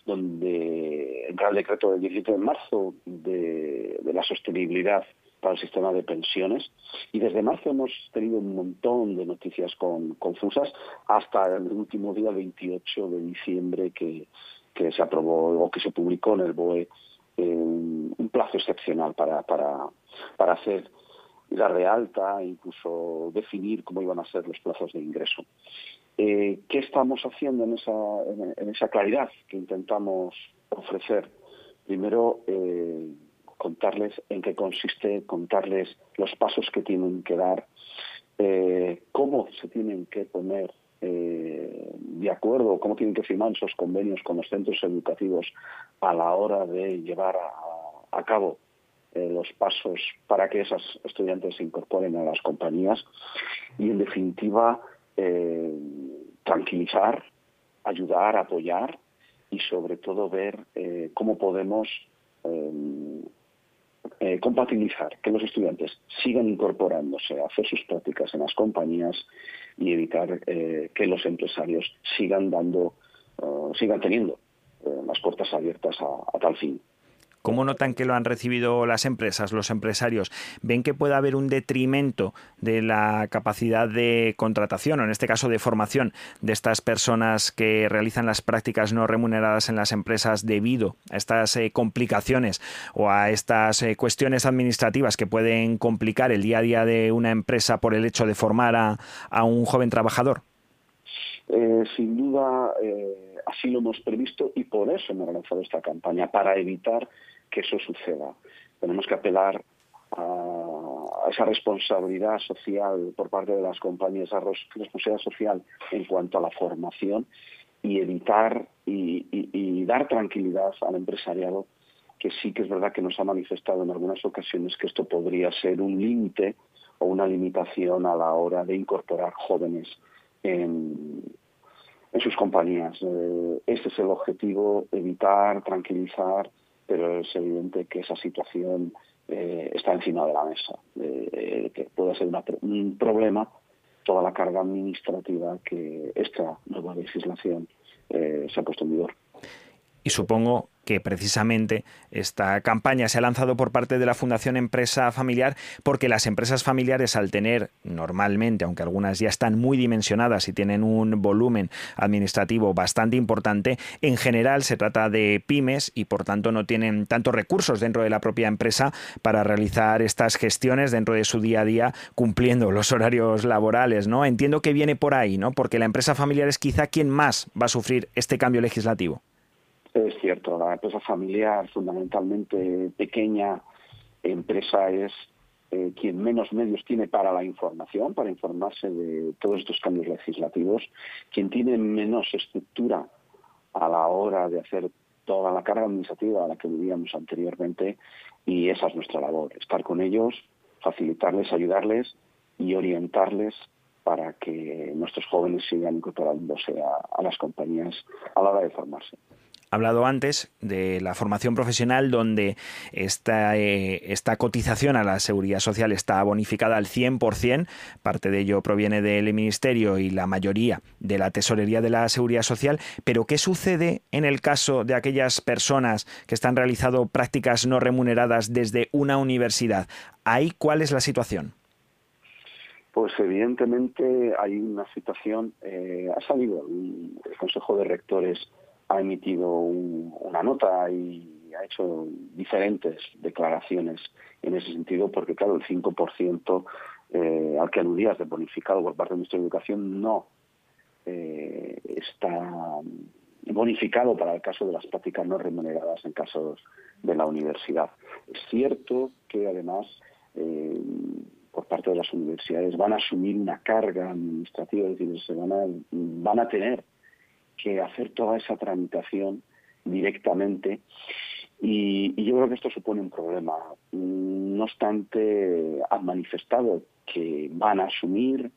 donde el decreto del 17 de marzo de, la sostenibilidad para el sistema de pensiones y desde marzo hemos tenido un montón de noticias confusas hasta el último día 28 de diciembre que, se aprobó o que se publicó en el BOE un plazo excepcional para, para, para hacer dar de alta, incluso definir cómo iban a ser los plazos de ingreso. Eh, ¿Qué estamos haciendo en esa, en, esa claridad que intentamos ofrecer? Primero, eh, contarles en qué consiste, contarles los pasos que tienen que dar, eh, cómo se tienen que poner de acuerdo, cómo tienen que firmar esos convenios con los centros educativos a la hora de llevar a cabo eh, los pasos para que esos estudiantes se incorporen a las compañías y, en definitiva, eh, tranquilizar, ayudar, apoyar y, sobre todo, ver eh, cómo podemos compatibilizar que los estudiantes sigan incorporándose a hacer sus prácticas en las compañías y evitar que los empresarios sigan dando, sigan teniendo las puertas abiertas a tal fin. ¿Cómo notan que lo han recibido las empresas, los empresarios? ¿Ven que puede haber un detrimento de la capacidad de contratación o en este caso de formación de estas personas que realizan las prácticas no remuneradas en las empresas debido a estas eh, complicaciones o a estas eh, cuestiones administrativas que pueden complicar el día a día de una empresa por el hecho de formar a, un joven trabajador? Eh, sin duda, así lo hemos previsto y por eso hemos lanzado esta campaña, para evitar que eso suceda. Tenemos que apelar a, esa responsabilidad social por parte de las compañías, a responsabilidad social en cuanto a la formación y evitar y, dar tranquilidad al empresariado que sí que es verdad que nos ha manifestado en algunas ocasiones que esto podría ser un límite o una limitación a la hora de incorporar jóvenes en, sus compañías. Eh, ese es el objetivo, evitar, tranquilizar pero es evidente que esa situación eh, está encima de la mesa, eh, que puede ser un problema toda la carga administrativa que esta nueva legislación eh, se ha puesto en vigor. Y supongo que precisamente esta campaña se ha lanzado por parte de la Fundación Empresa Familiar porque las empresas familiares al tener normalmente, aunque algunas ya están muy dimensionadas y tienen un volumen administrativo bastante importante, en general se trata de pymes y por tanto no tienen tantos recursos dentro de la propia empresa para realizar estas gestiones dentro de su día a día cumpliendo los horarios laborales, ¿no? Entiendo que viene por ahí, ¿no? Porque la empresa familiar es quizá quien más va a sufrir este cambio legislativo. Es cierto, la empresa familiar, fundamentalmente pequeña empresa, es eh, quien menos medios tiene para la información, para informarse de todos estos cambios legislativos, quien tiene menos estructura a la hora de hacer toda la carga administrativa a la que vivíamos anteriormente y esa es nuestra labor, estar con ellos, facilitarles, ayudarles y orientarles para que nuestros jóvenes sigan incorporándose a las compañías a la hora de formarse hablado antes de la formación profesional donde esta, eh, esta cotización a la seguridad social está bonificada al 100%, parte de ello proviene del Ministerio y la mayoría de la Tesorería de la Seguridad Social, pero ¿qué sucede en el caso de aquellas personas que están realizando prácticas no remuneradas desde una universidad? ¿Ahí cuál es la situación? Pues evidentemente hay una situación, eh, ha salido el Consejo de Rectores ha emitido una nota y ha hecho diferentes declaraciones en ese sentido, porque claro, el 5% eh, al que aludías de bonificado por parte de nuestra educación no eh, está bonificado para el caso de las prácticas no remuneradas en casos de la universidad. Es cierto que además eh, por parte de las universidades van a asumir una carga administrativa, es decir, se van a, van a tener que hacer toda esa tramitación directamente y, yo creo que esto supone un problema. No obstante, han manifestado que van a asumir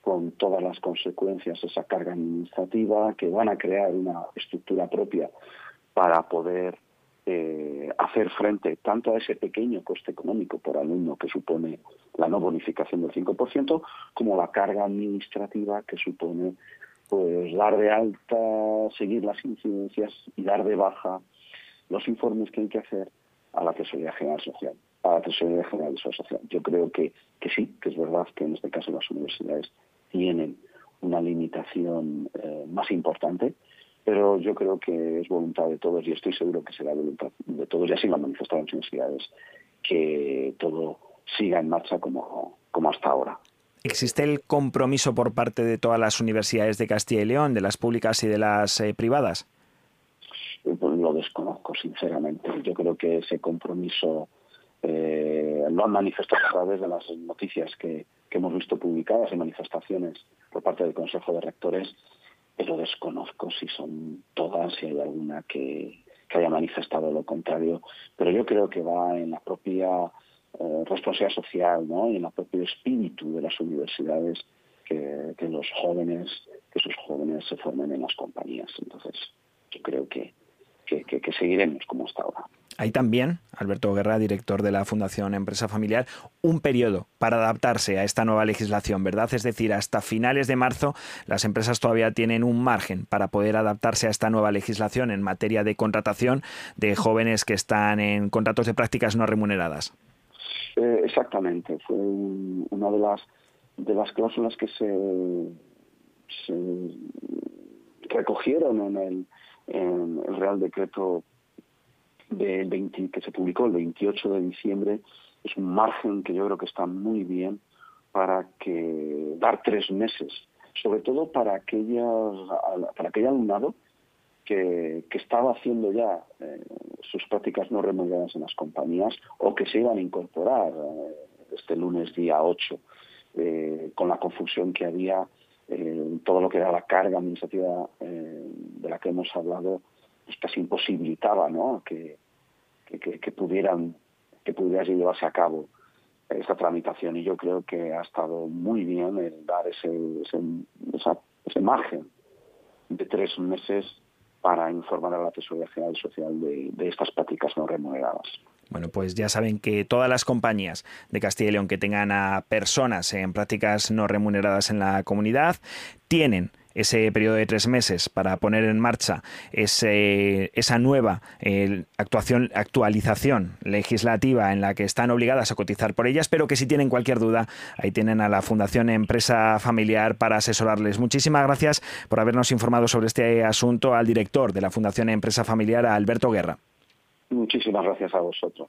con todas las consecuencias esa carga administrativa, que van a crear una estructura propia para poder eh, hacer frente tanto a ese pequeño coste económico por alumno que supone la no bonificación del 5%, como la carga administrativa que supone pues dar de alta, seguir las incidencias y dar de baja los informes que hay que hacer a la Tesorería General Social, a la Tesorería General Social. Yo creo que, que sí, que es verdad que en este caso las universidades tienen una limitación eh, más importante, pero yo creo que es voluntad de todos y estoy seguro que será voluntad de todos, ya así lo han manifestado las universidades, que todo siga en marcha como, como hasta ahora. ¿Existe el compromiso por parte de todas las universidades de Castilla y León, de las públicas y de las eh, privadas? Pues lo desconozco, sinceramente. Yo creo que ese compromiso eh, lo han manifestado a través de las noticias que, hemos visto publicadas y manifestaciones por parte del Consejo de Rectores, pero desconozco si son todas, si hay alguna que, haya manifestado lo contrario. Pero yo creo que va en la propia eh, responsabilidad social ¿no? y en el propio espíritu de las universidades que, los jóvenes, que sus jóvenes se formen en las compañías. Entonces, yo creo que, que seguiremos como hasta ahora. Hay también, Alberto Guerra, director de la Fundación Empresa Familiar, un periodo para adaptarse a esta nueva legislación, ¿verdad? Es decir, hasta finales de marzo las empresas todavía tienen un margen para poder adaptarse a esta nueva legislación en materia de contratación de jóvenes que están en contratos de prácticas no remuneradas. Eh, exactamente, fue una de las de las cláusulas que se, recogieron en el, Real Decreto del 20, que se publicó el 28 de diciembre. Es un margen que yo creo que está muy bien para que dar tres meses, sobre todo para aquella, para aquel alumnado que, estaba haciendo ya eh, sus prácticas no remuneradas en las compañías o que se iban a incorporar eh, este lunes día 8, eh, con la confusión que había todo lo que era la carga administrativa de la que hemos hablado pues casi imposibilitaba ¿no? que, que, pudieran que pudiera llevarse a cabo esta tramitación y yo creo que ha estado muy bien el dar ese, ese, margen de tres meses para informar a la Tesorería General Social de, de, estas prácticas no remuneradas. Bueno, pues ya saben que todas las compañías de Castilla y León que tengan a personas en prácticas no remuneradas en la comunidad tienen ese periodo de tres meses para poner en marcha ese, esa nueva eh, actuación, actualización legislativa en la que están obligadas a cotizar por ellas, pero que si tienen cualquier duda, ahí tienen a la Fundación Empresa Familiar para asesorarles. Muchísimas gracias por habernos informado sobre este asunto al director de la Fundación Empresa Familiar, Alberto Guerra. Muchísimas gracias a vosotros.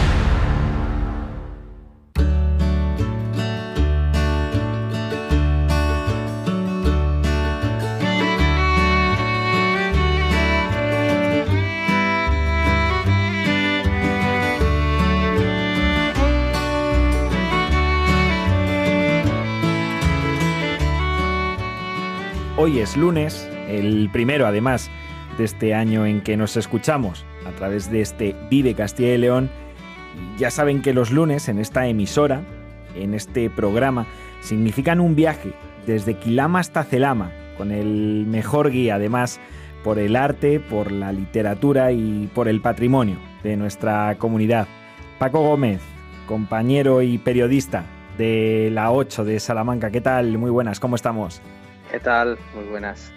Hoy es lunes, el primero además de este año en que nos escuchamos a través de este Vive Castilla y León. Ya saben que los lunes en esta emisora, en este programa, significan un viaje desde Quilama hasta Celama, con el mejor guía además por el arte, por la literatura y por el patrimonio de nuestra comunidad. Paco Gómez, compañero y periodista de la 8 de Salamanca, ¿qué tal? Muy buenas, ¿cómo estamos? ¿Qué tal? Muy buenas.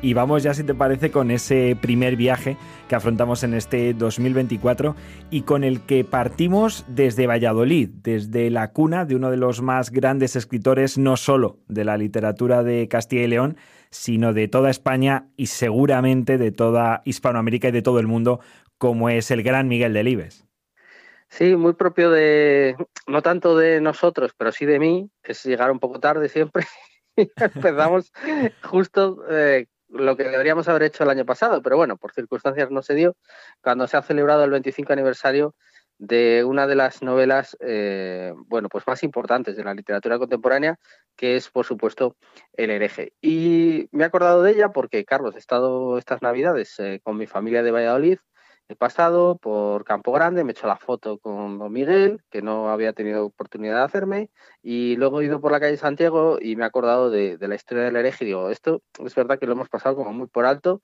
Y vamos ya, si te parece, con ese primer viaje que afrontamos en este 2024 y con el que partimos desde Valladolid, desde la cuna de uno de los más grandes escritores, no solo de la literatura de Castilla y León, sino de toda España y seguramente de toda Hispanoamérica y de todo el mundo, como es el gran Miguel Delibes. Sí, muy propio de, no tanto de nosotros, pero sí de mí, es llegar un poco tarde siempre empezamos justo eh, lo que deberíamos haber hecho el año pasado, pero bueno, por circunstancias no se dio, cuando se ha celebrado el 25 aniversario de una de las novelas, eh, bueno, pues más importantes de la literatura contemporánea, que es, por supuesto, El hereje. Y me he acordado de ella porque, Carlos, he estado estas navidades eh, con mi familia de Valladolid, He pasado por Campo Grande, me he hecho la foto con Don Miguel, que no había tenido oportunidad de hacerme, y luego he ido por la calle Santiago y me he acordado de, la historia del hereje y digo, esto es verdad que lo hemos pasado como muy por alto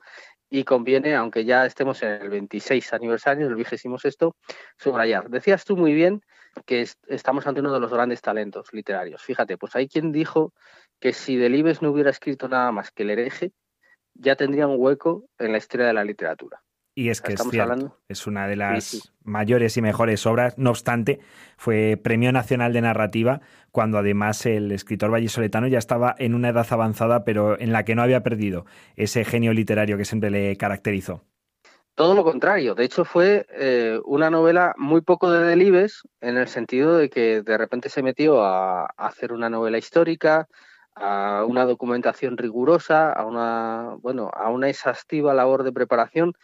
y conviene, aunque ya estemos en el 26 aniversario, el vigésimo sexto, subrayar. Decías tú muy bien que estamos ante uno de los grandes talentos literarios. Fíjate, pues hay quien dijo que si Delibes no hubiera escrito nada más que el hereje, ya tendría un hueco en la historia de la literatura. Y es que es, es una de las mayores y mejores obras. No obstante, fue Premio Nacional de Narrativa cuando además el escritor vallisoletano ya estaba en una edad avanzada, pero en la que no había perdido ese genio literario que siempre le caracterizó. Todo lo contrario. De hecho, fue eh, una novela muy poco de Delibes, en el sentido de que de repente se metió a hacer una novela histórica, a una documentación rigurosa, a una, bueno, a una exhaustiva labor de preparación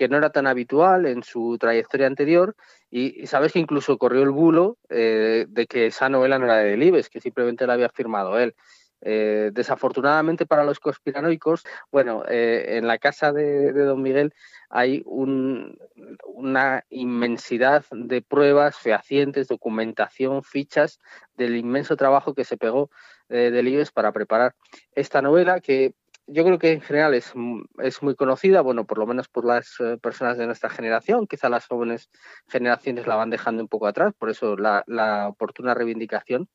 que no era tan habitual en su trayectoria anterior y, sabes que incluso corrió el bulo eh, de que esa novela no era de Delibes, que simplemente la había firmado él. Eh, desafortunadamente para los conspiranoicos, bueno, eh, en la casa de, Don Miguel hay una inmensidad de pruebas fehacientes, documentación, fichas del inmenso trabajo que se pegó de Delibes para preparar esta novela que yo creo que en general es, es, muy conocida, bueno, por lo menos por las eh, personas de nuestra generación, quizá las jóvenes generaciones la van dejando un poco atrás, por eso la, oportuna reivindicación,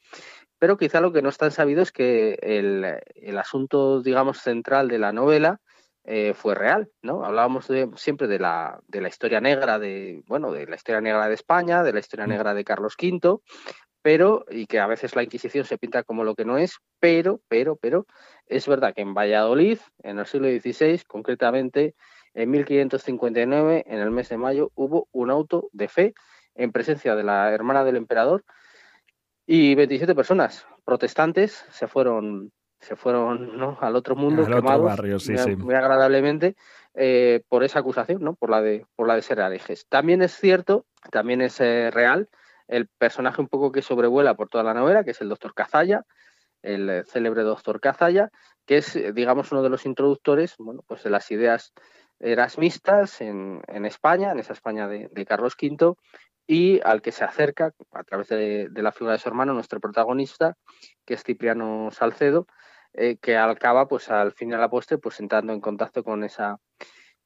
pero quizá lo que no es tan sabido es que el, asunto, digamos, central de la novela eh, fue real, ¿no? Hablábamos siempre de la, de la historia negra de, bueno, de la historia negra de España, de la historia mm. negra de Carlos V, pero, y que a veces la Inquisición se pinta como lo que no es, pero, pero, pero, es verdad que en Valladolid, en el siglo XVI, concretamente en 1559, en el mes de mayo, hubo un auto de fe en presencia de la hermana del emperador y 27 personas protestantes se fueron se fueron al otro mundo quemados muy, agradablemente eh, por esa acusación, ¿no? por la de por la de ser herejes. También es cierto, también es eh, real el personaje un poco que sobrevuela por toda la novela, que es el doctor Cazalla, el eh, célebre doctor Cazalla, que es, eh, digamos, uno de los introductores bueno, pues de las ideas erasmistas en, España, en esa España de, Carlos V, y al que se acerca a través de, la figura de su hermano, nuestro protagonista, que es Cipriano Salcedo, eh, que acaba, pues al fin y al la pues entrando en contacto con esa,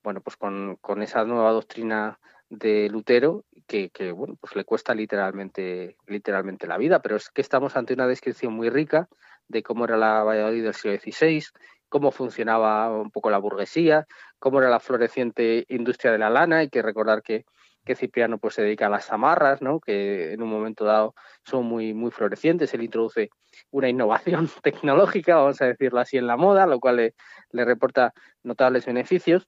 bueno, pues con, con esa nueva doctrina de Lutero que, bueno, pues le cuesta literalmente, literalmente la vida, pero es que estamos ante una descripción muy rica de cómo era la Valladolid del siglo XVI, cómo funcionaba un poco la burguesía, cómo era la floreciente industria de la lana. Hay que recordar que, que Cipriano pues, se dedica a las zamarras, ¿no? que en un momento dado son muy, muy florecientes. Él introduce una innovación tecnológica, vamos a decirlo así, en la moda, lo cual le, le reporta notables beneficios.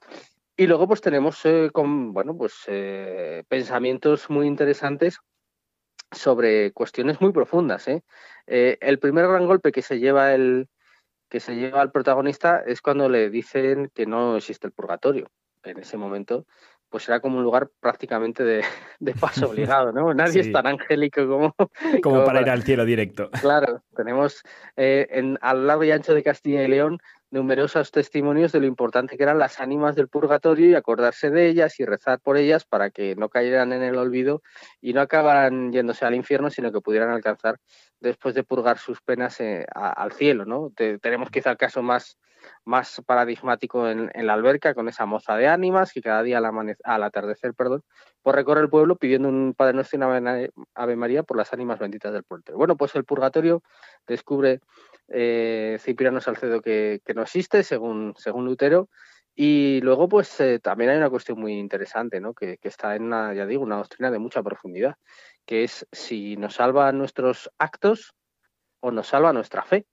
Y luego pues tenemos eh, con, bueno, pues, eh, pensamientos muy interesantes sobre cuestiones muy profundas. ¿eh? el primer gran golpe que se lleva el que se lleva al protagonista es cuando le dicen que no existe el purgatorio. En ese momento, pues era como un lugar prácticamente de, paso obligado, ¿no? Nadie es tan angélico como... Como, para, ir al cielo directo. Claro, tenemos en, a lo largo y ancho de Castilla y León numerosos testimonios de lo importante que eran las ánimas del purgatorio y acordarse de ellas y rezar por ellas para que no cayeran en el olvido y no acabaran yéndose al infierno, sino que pudieran alcanzar después de purgar sus penas eh, al cielo. ¿no? tenemos quizá el caso más, más paradigmático en, la alberca con esa moza de ánimas que cada día al, al atardecer perdón, pues recorre el pueblo pidiendo un Padre Nuestro y una Ave María por las ánimas benditas del puerto. Bueno, pues el purgatorio descubre eh, Cipriano Salcedo que, no existe, según, según Lutero. Y luego, pues eh, también hay una cuestión muy interesante, ¿no? Que, que, está en una, ya digo, una doctrina de mucha profundidad, que es si nos salva nuestros actos o nos salva nuestra fe.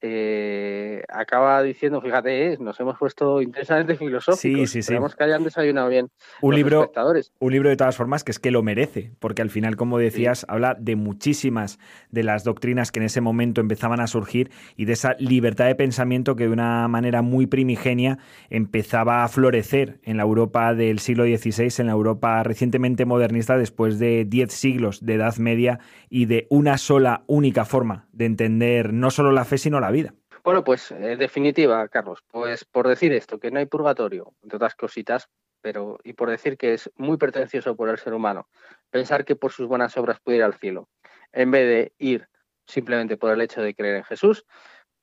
Eh, acaba diciendo, fíjate, eh, nos hemos puesto intensamente filosóficos. Sí, sí, sí. Que hayan desayunado bien un libro, Un libro de todas formas que es que lo merece, porque al final, como decías, habla de muchísimas de las doctrinas que en ese momento empezaban a surgir y de esa libertad de pensamiento que de una manera muy primigenia empezaba a florecer en la Europa del siglo XVI, en la Europa recientemente modernista, después de diez siglos de Edad Media y de una sola, única forma de entender no solo la fe, sino la vida. Bueno, pues en definitiva, Carlos, pues por decir esto, que no hay purgatorio, entre otras cositas, pero y por decir que es muy pretencioso por el ser humano pensar que por sus buenas obras puede ir al cielo, en vez de ir simplemente por el hecho de creer en Jesús,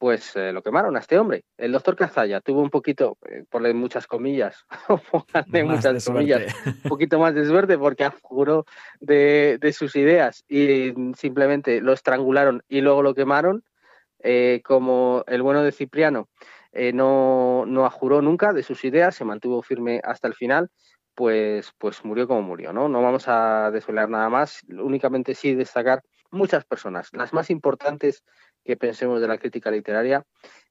pues eh, lo quemaron a este hombre. El doctor Cazalla tuvo un poquito, eh, por muchas comillas, muchas comillas, un poquito más de suerte porque juró de, sus ideas y simplemente lo estrangularon y luego lo quemaron, eh, como el bueno de Cipriano no, no ajuró nunca de sus ideas, se mantuvo firme hasta el final, pues, pues murió como murió, ¿no? No vamos a desvelar nada más, únicamente sí destacar muchas personas, las más importantes que pensemos de la crítica literaria,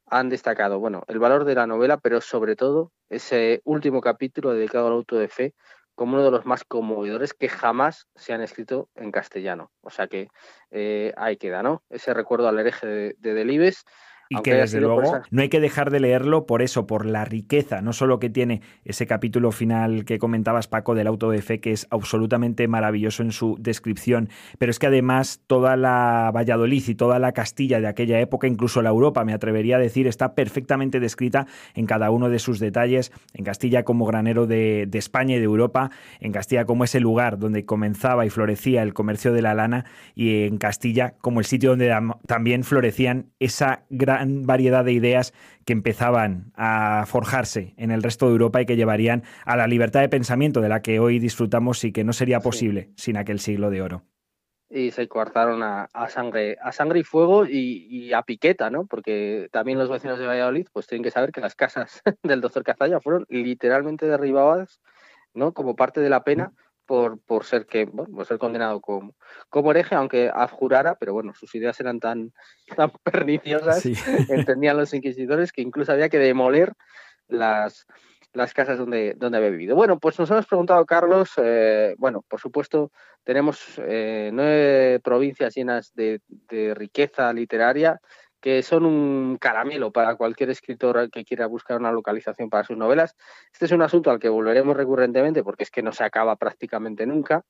han destacado, bueno, el valor de la novela, pero sobre todo ese último capítulo dedicado al auto de fe como uno de los más conmovedores que jamás se han escrito en castellano. O sea que eh, ahí queda, ¿no? Ese recuerdo al hereje de, de Delibes y que desde luego no hay que dejar de leerlo por eso, por la riqueza, no solo que tiene ese capítulo final que comentabas Paco del auto de fe, que es absolutamente maravilloso en su descripción, pero es que además toda la Valladolid y toda la Castilla de aquella época, incluso la Europa, me atrevería a decir, está perfectamente descrita en cada uno de sus detalles, en Castilla como granero de, de España y de Europa, en Castilla como ese lugar donde comenzaba y florecía el comercio de la lana y en Castilla como el sitio donde también florecían esa gran variedad de ideas que empezaban a forjarse en el resto de Europa y que llevarían a la libertad de pensamiento de la que hoy disfrutamos y que no sería posible sin aquel siglo de oro y se coartaron a, sangre a sangre y fuego y, a piqueta, ¿no? Porque también los vecinos de Valladolid pues tienen que saber que las casas del doctor Cazalla fueron literalmente derribadas, ¿no? Como parte de la pena por, por ser que bueno, por ser condenado como, como hereje, aunque abjurara, pero bueno, sus ideas eran tan, tan perniciosas, entendían los inquisidores, que incluso había que demoler las, las casas donde, donde había vivido. Bueno, pues nos hemos preguntado, Carlos, eh, bueno, por supuesto, tenemos eh, nueve provincias llenas de, de riqueza literaria, que son un caramelo para cualquier escritor que quiera buscar una localización para sus novelas. Este es un asunto al que volveremos recurrentemente porque es que no se acaba prácticamente nunca.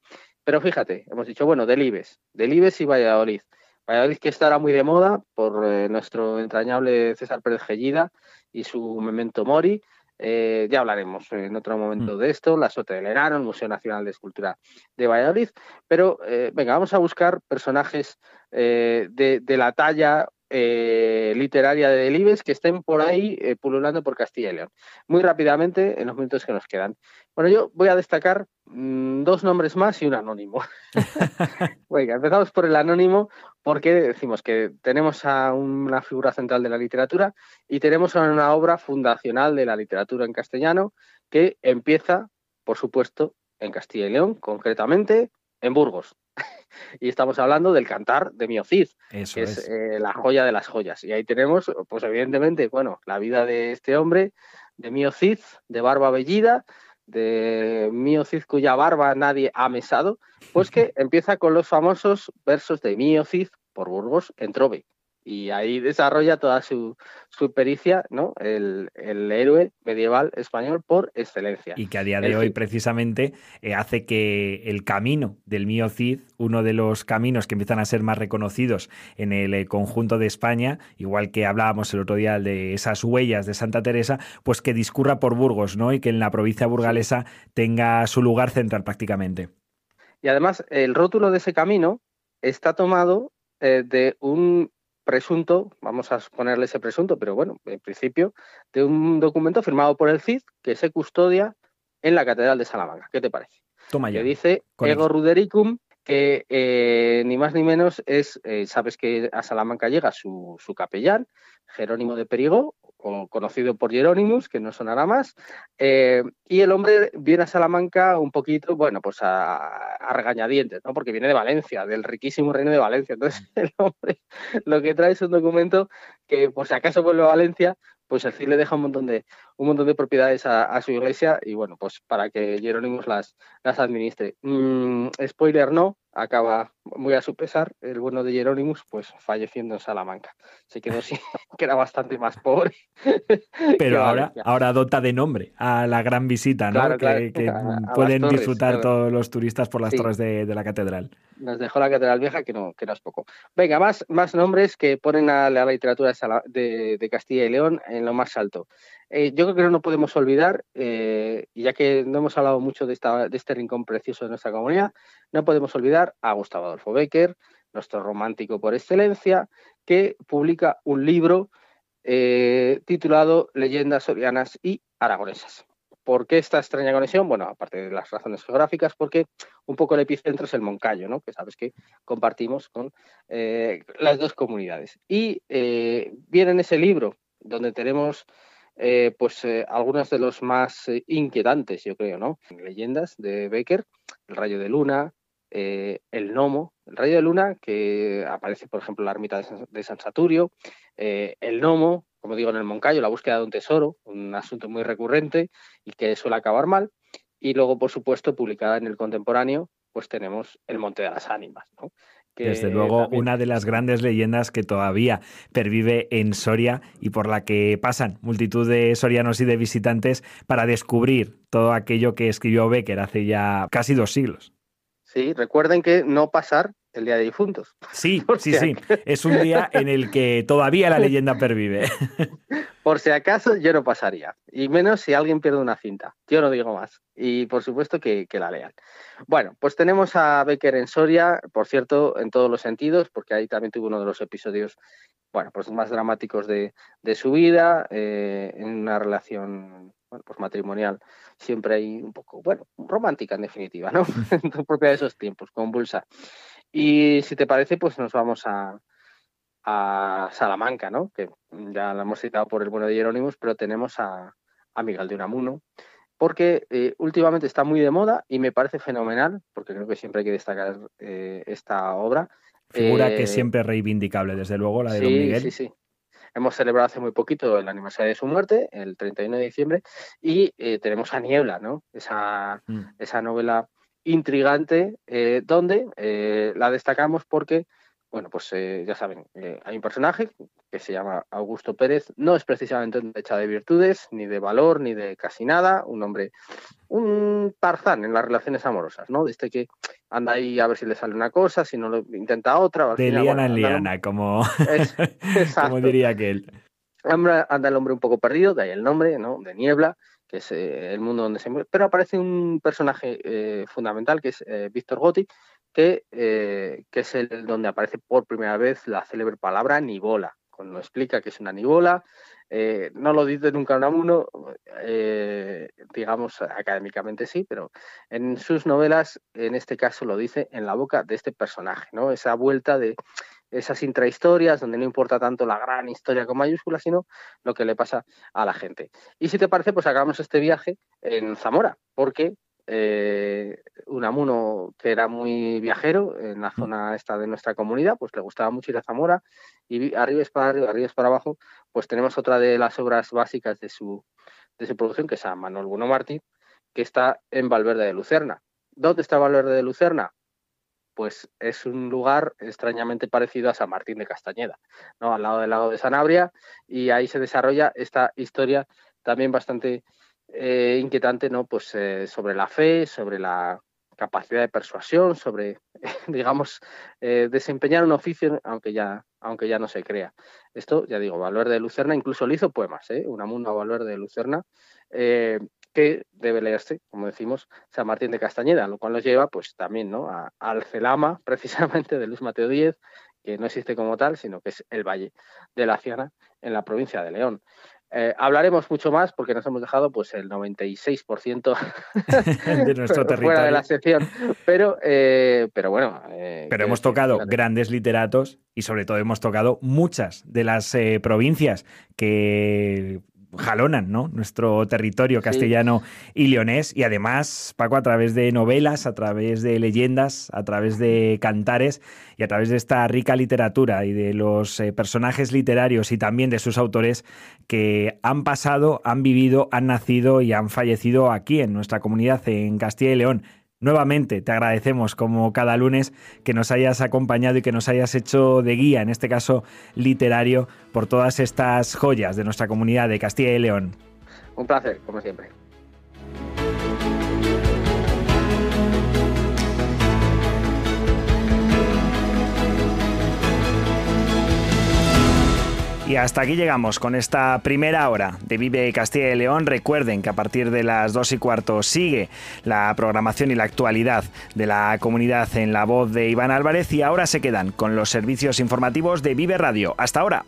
Pero fíjate, hemos dicho, bueno, Delibes, Delibes y Valladolid. Valladolid que estará muy de moda por eh, nuestro entrañable César Pérez Gellida y su Memento Mori. Eh, ya hablaremos en otro momento mm. de esto, la Sota del Enano, el Museo Nacional de Escultura de Valladolid. Pero eh, venga, vamos a buscar personajes de, la talla eh, literaria de Delibes que estén por ahí eh, pululando por Castilla y León. Muy rápidamente, en los minutos que nos quedan. Bueno, yo voy a destacar mm, dos nombres más y un anónimo. Venga, empezamos por el anónimo porque decimos que tenemos a una figura central de la literatura y tenemos a una obra fundacional de la literatura en castellano que empieza, por supuesto, en Castilla y León, concretamente en Burgos, y estamos hablando del cantar de Miocid, que es, eh, la joya de las joyas. Y ahí tenemos, pues evidentemente, bueno, la vida de este hombre, de Miocid, de barba bellida, de Miocid cuya barba nadie ha mesado, pues que empieza con los famosos versos de Miocid por Burgos en Trove y ahí desarrolla toda su, pericia, ¿no? El, héroe medieval español por excelencia. Y que a día de hoy, precisamente, eh, hace que el camino del mío Cid, uno de los caminos que empiezan a ser más reconocidos en el eh, conjunto de España, igual que hablábamos el otro día de esas huellas de Santa Teresa, pues que discurra por Burgos, ¿no? Y que en la provincia burgalesa tenga su lugar central prácticamente. Y además, el rótulo de ese camino está tomado eh, de un presunto, vamos a ponerle ese presunto, pero bueno, en principio, de un documento firmado por el CID que se custodia en la Catedral de Salamanca. ¿Qué te parece? Toma ya. Que dice Ego Rudericum, que eh, ni más ni menos es, eh, sabes que a Salamanca llega su, su capellán, Jerónimo de Perigo, conocido por Jerónimos, que no sonará más, eh, y el hombre viene a Salamanca un poquito, bueno, pues a, regañadientes, ¿no? Porque viene de Valencia, del riquísimo reino de Valencia. Entonces, el hombre lo que trae es un documento que, por si acaso vuelve a Valencia, pues el CID le deja un montón de, un montón de propiedades a, su iglesia y bueno, pues para que Jerónimos las, las administre. Mm, spoiler no, acaba muy a su pesar, el bueno de Jerónimos, pues falleciendo en Salamanca. Se quedó así, que era bastante más pobre. Pero ahora, ahora adopta de nombre a la gran visita, ¿no? que, pueden disfrutar todos los turistas por las torres de, la catedral. Nos dejó la catedral vieja, que no, que no es poco. Venga, más, más nombres que ponen a la literatura de, Castilla y León en lo más alto. Eh, yo creo que no podemos olvidar, eh, ya que no hemos hablado mucho de, este rincón precioso de nuestra comunidad, no podemos olvidar a Gustavo Adolfo Becker, nuestro romántico por excelencia, que publica un libro eh, titulado Leyendas sorianas y aragonesas. ¿Por qué esta extraña conexión? Bueno, aparte de las razones geográficas, porque un poco el epicentro es el Moncayo, ¿no? que sabes que compartimos con las dos comunidades. Y viene en ese libro donde tenemos eh, pues algunos de los más inquietantes, yo creo, ¿no? Leyendas de Becker, el rayo de luna, el gnomo, el rayo de luna que aparece, por ejemplo, en la ermita de San, Saturio, el gnomo, como digo, en el Moncayo, la búsqueda de un tesoro, un asunto muy recurrente y que suele acabar mal. Y luego, por supuesto, publicada en el contemporáneo, pues tenemos El Monte de las Ánimas, Desde luego, una de las grandes leyendas que todavía pervive en Soria y por la que pasan multitud de sorianos y de visitantes para descubrir todo aquello que escribió Becker hace ya casi dos siglos. Sí, recuerden que no pasar el Día de Difuntos. Sí, sí, sí. Es un día en el que todavía la leyenda pervive. Por si acaso yo no pasaría. Y menos si alguien pierde una cinta. Yo no digo más. Y por supuesto que, la lean. Bueno, pues tenemos a Becker en Soria, por cierto, en todos los sentidos, porque ahí también tuvo uno de los episodios, bueno, pues más dramáticos de, su vida, eh, en una relación bueno, pues matrimonial siempre hay un poco, bueno, romántica en definitiva, ¿no? propia de esos tiempos, convulsa. Y si te parece, pues nos vamos a, Salamanca, ¿no? Que ya la hemos citado por el bueno de Jerónimos, pero tenemos a, Miguel de Unamuno, porque eh, últimamente está muy de moda y me parece fenomenal, porque creo que siempre hay que destacar eh, esta obra. Figura que eh, siempre es reivindicable, desde luego, la de Don Miguel. Sí, sí. Hemos celebrado hace muy poquito el aniversario de su muerte, el 31 de diciembre, y tenemos a Niebla, ¿no? Esa, mm. esa novela intrigante, eh, donde eh, la destacamos porque, bueno, pues eh, ya saben, hay un personaje que se llama Augusto Pérez, no es precisamente un hecha de virtudes, ni de valor, ni de casi nada, un hombre, un tarzán en las relaciones amorosas, ¿no? Desde que anda ahí a ver si le sale una cosa, si no lo intenta otra. De liana en liana, como, como diría aquel. Anda el hombre un poco perdido, de ahí el nombre, ¿no? De niebla, que es eh, el mundo donde se mueve. Pero aparece un personaje eh, fundamental, que es eh, Víctor Gotti, que, que, es el donde aparece por primera vez la célebre palabra nibola. Cuando explica que es una nibola, no lo dice nunca Unamuno, digamos académicamente sí, pero en sus novelas, en este caso lo dice en la boca de este personaje, ¿no? Esa vuelta de esas intrahistorias donde no importa tanto la gran historia con mayúsculas, sino lo que le pasa a la gente. Y si te parece, pues hagamos este viaje en Zamora, porque eh, Unamuno, que era muy viajero en la zona esta de nuestra comunidad, pues le gustaba mucho ir a Zamora y arriba es para arriba, arriba es para abajo, pues tenemos otra de las obras básicas de su, de su producción, que es a Manuel Bueno Martí, que está en Valverde de Lucerna. ¿Dónde está Valverde de Lucerna? Pues es un lugar extrañamente parecido a San Martín de Castañeda, ¿no? al lado del lago de Sanabria, y ahí se desarrolla esta historia también bastante eh, inquietante, ¿no? Pues eh, sobre la fe, sobre la capacidad de persuasión, sobre, digamos, eh, desempeñar un oficio, aunque ya, aunque ya no se crea. Esto, ya digo, Valverde de Lucerna incluso le hizo poemas, ¿eh? Una Valverde de Lucerna, que debe leerse, como decimos, San Martín de Castañeda, lo cual nos lleva pues también ¿no? al Celama, precisamente de Luis Mateo Díez, que no existe como tal, sino que es el Valle de la Ciana en la provincia de León. Eh, hablaremos mucho más porque nos hemos dejado pues el 96% de nuestro territorio fuera de la sección, pero, eh, pero bueno. Eh, pero hemos tocado grandes literatos y sobre todo hemos tocado muchas de las provincias que jalonan ¿no? nuestro territorio castellano y leonés y además, Paco, a través de novelas, a través de leyendas, a través de cantares y a través de esta rica literatura y de los eh, personajes literarios y también de sus autores que han pasado, han vivido, han nacido y han fallecido aquí en nuestra comunidad en Castilla y León. Nuevamente te agradecemos como cada lunes que nos hayas acompañado y que nos hayas hecho de guía, en este caso literario, por todas estas joyas de nuestra comunidad de Castilla y León. Un placer, como siempre. Y hasta aquí llegamos con esta primera hora de Vive Castilla y León. Recuerden que a partir de las dos y cuarto sigue la programación y la actualidad de la comunidad en la voz de Iván Álvarez y ahora se quedan con los servicios informativos de Vive Radio. Hasta ahora.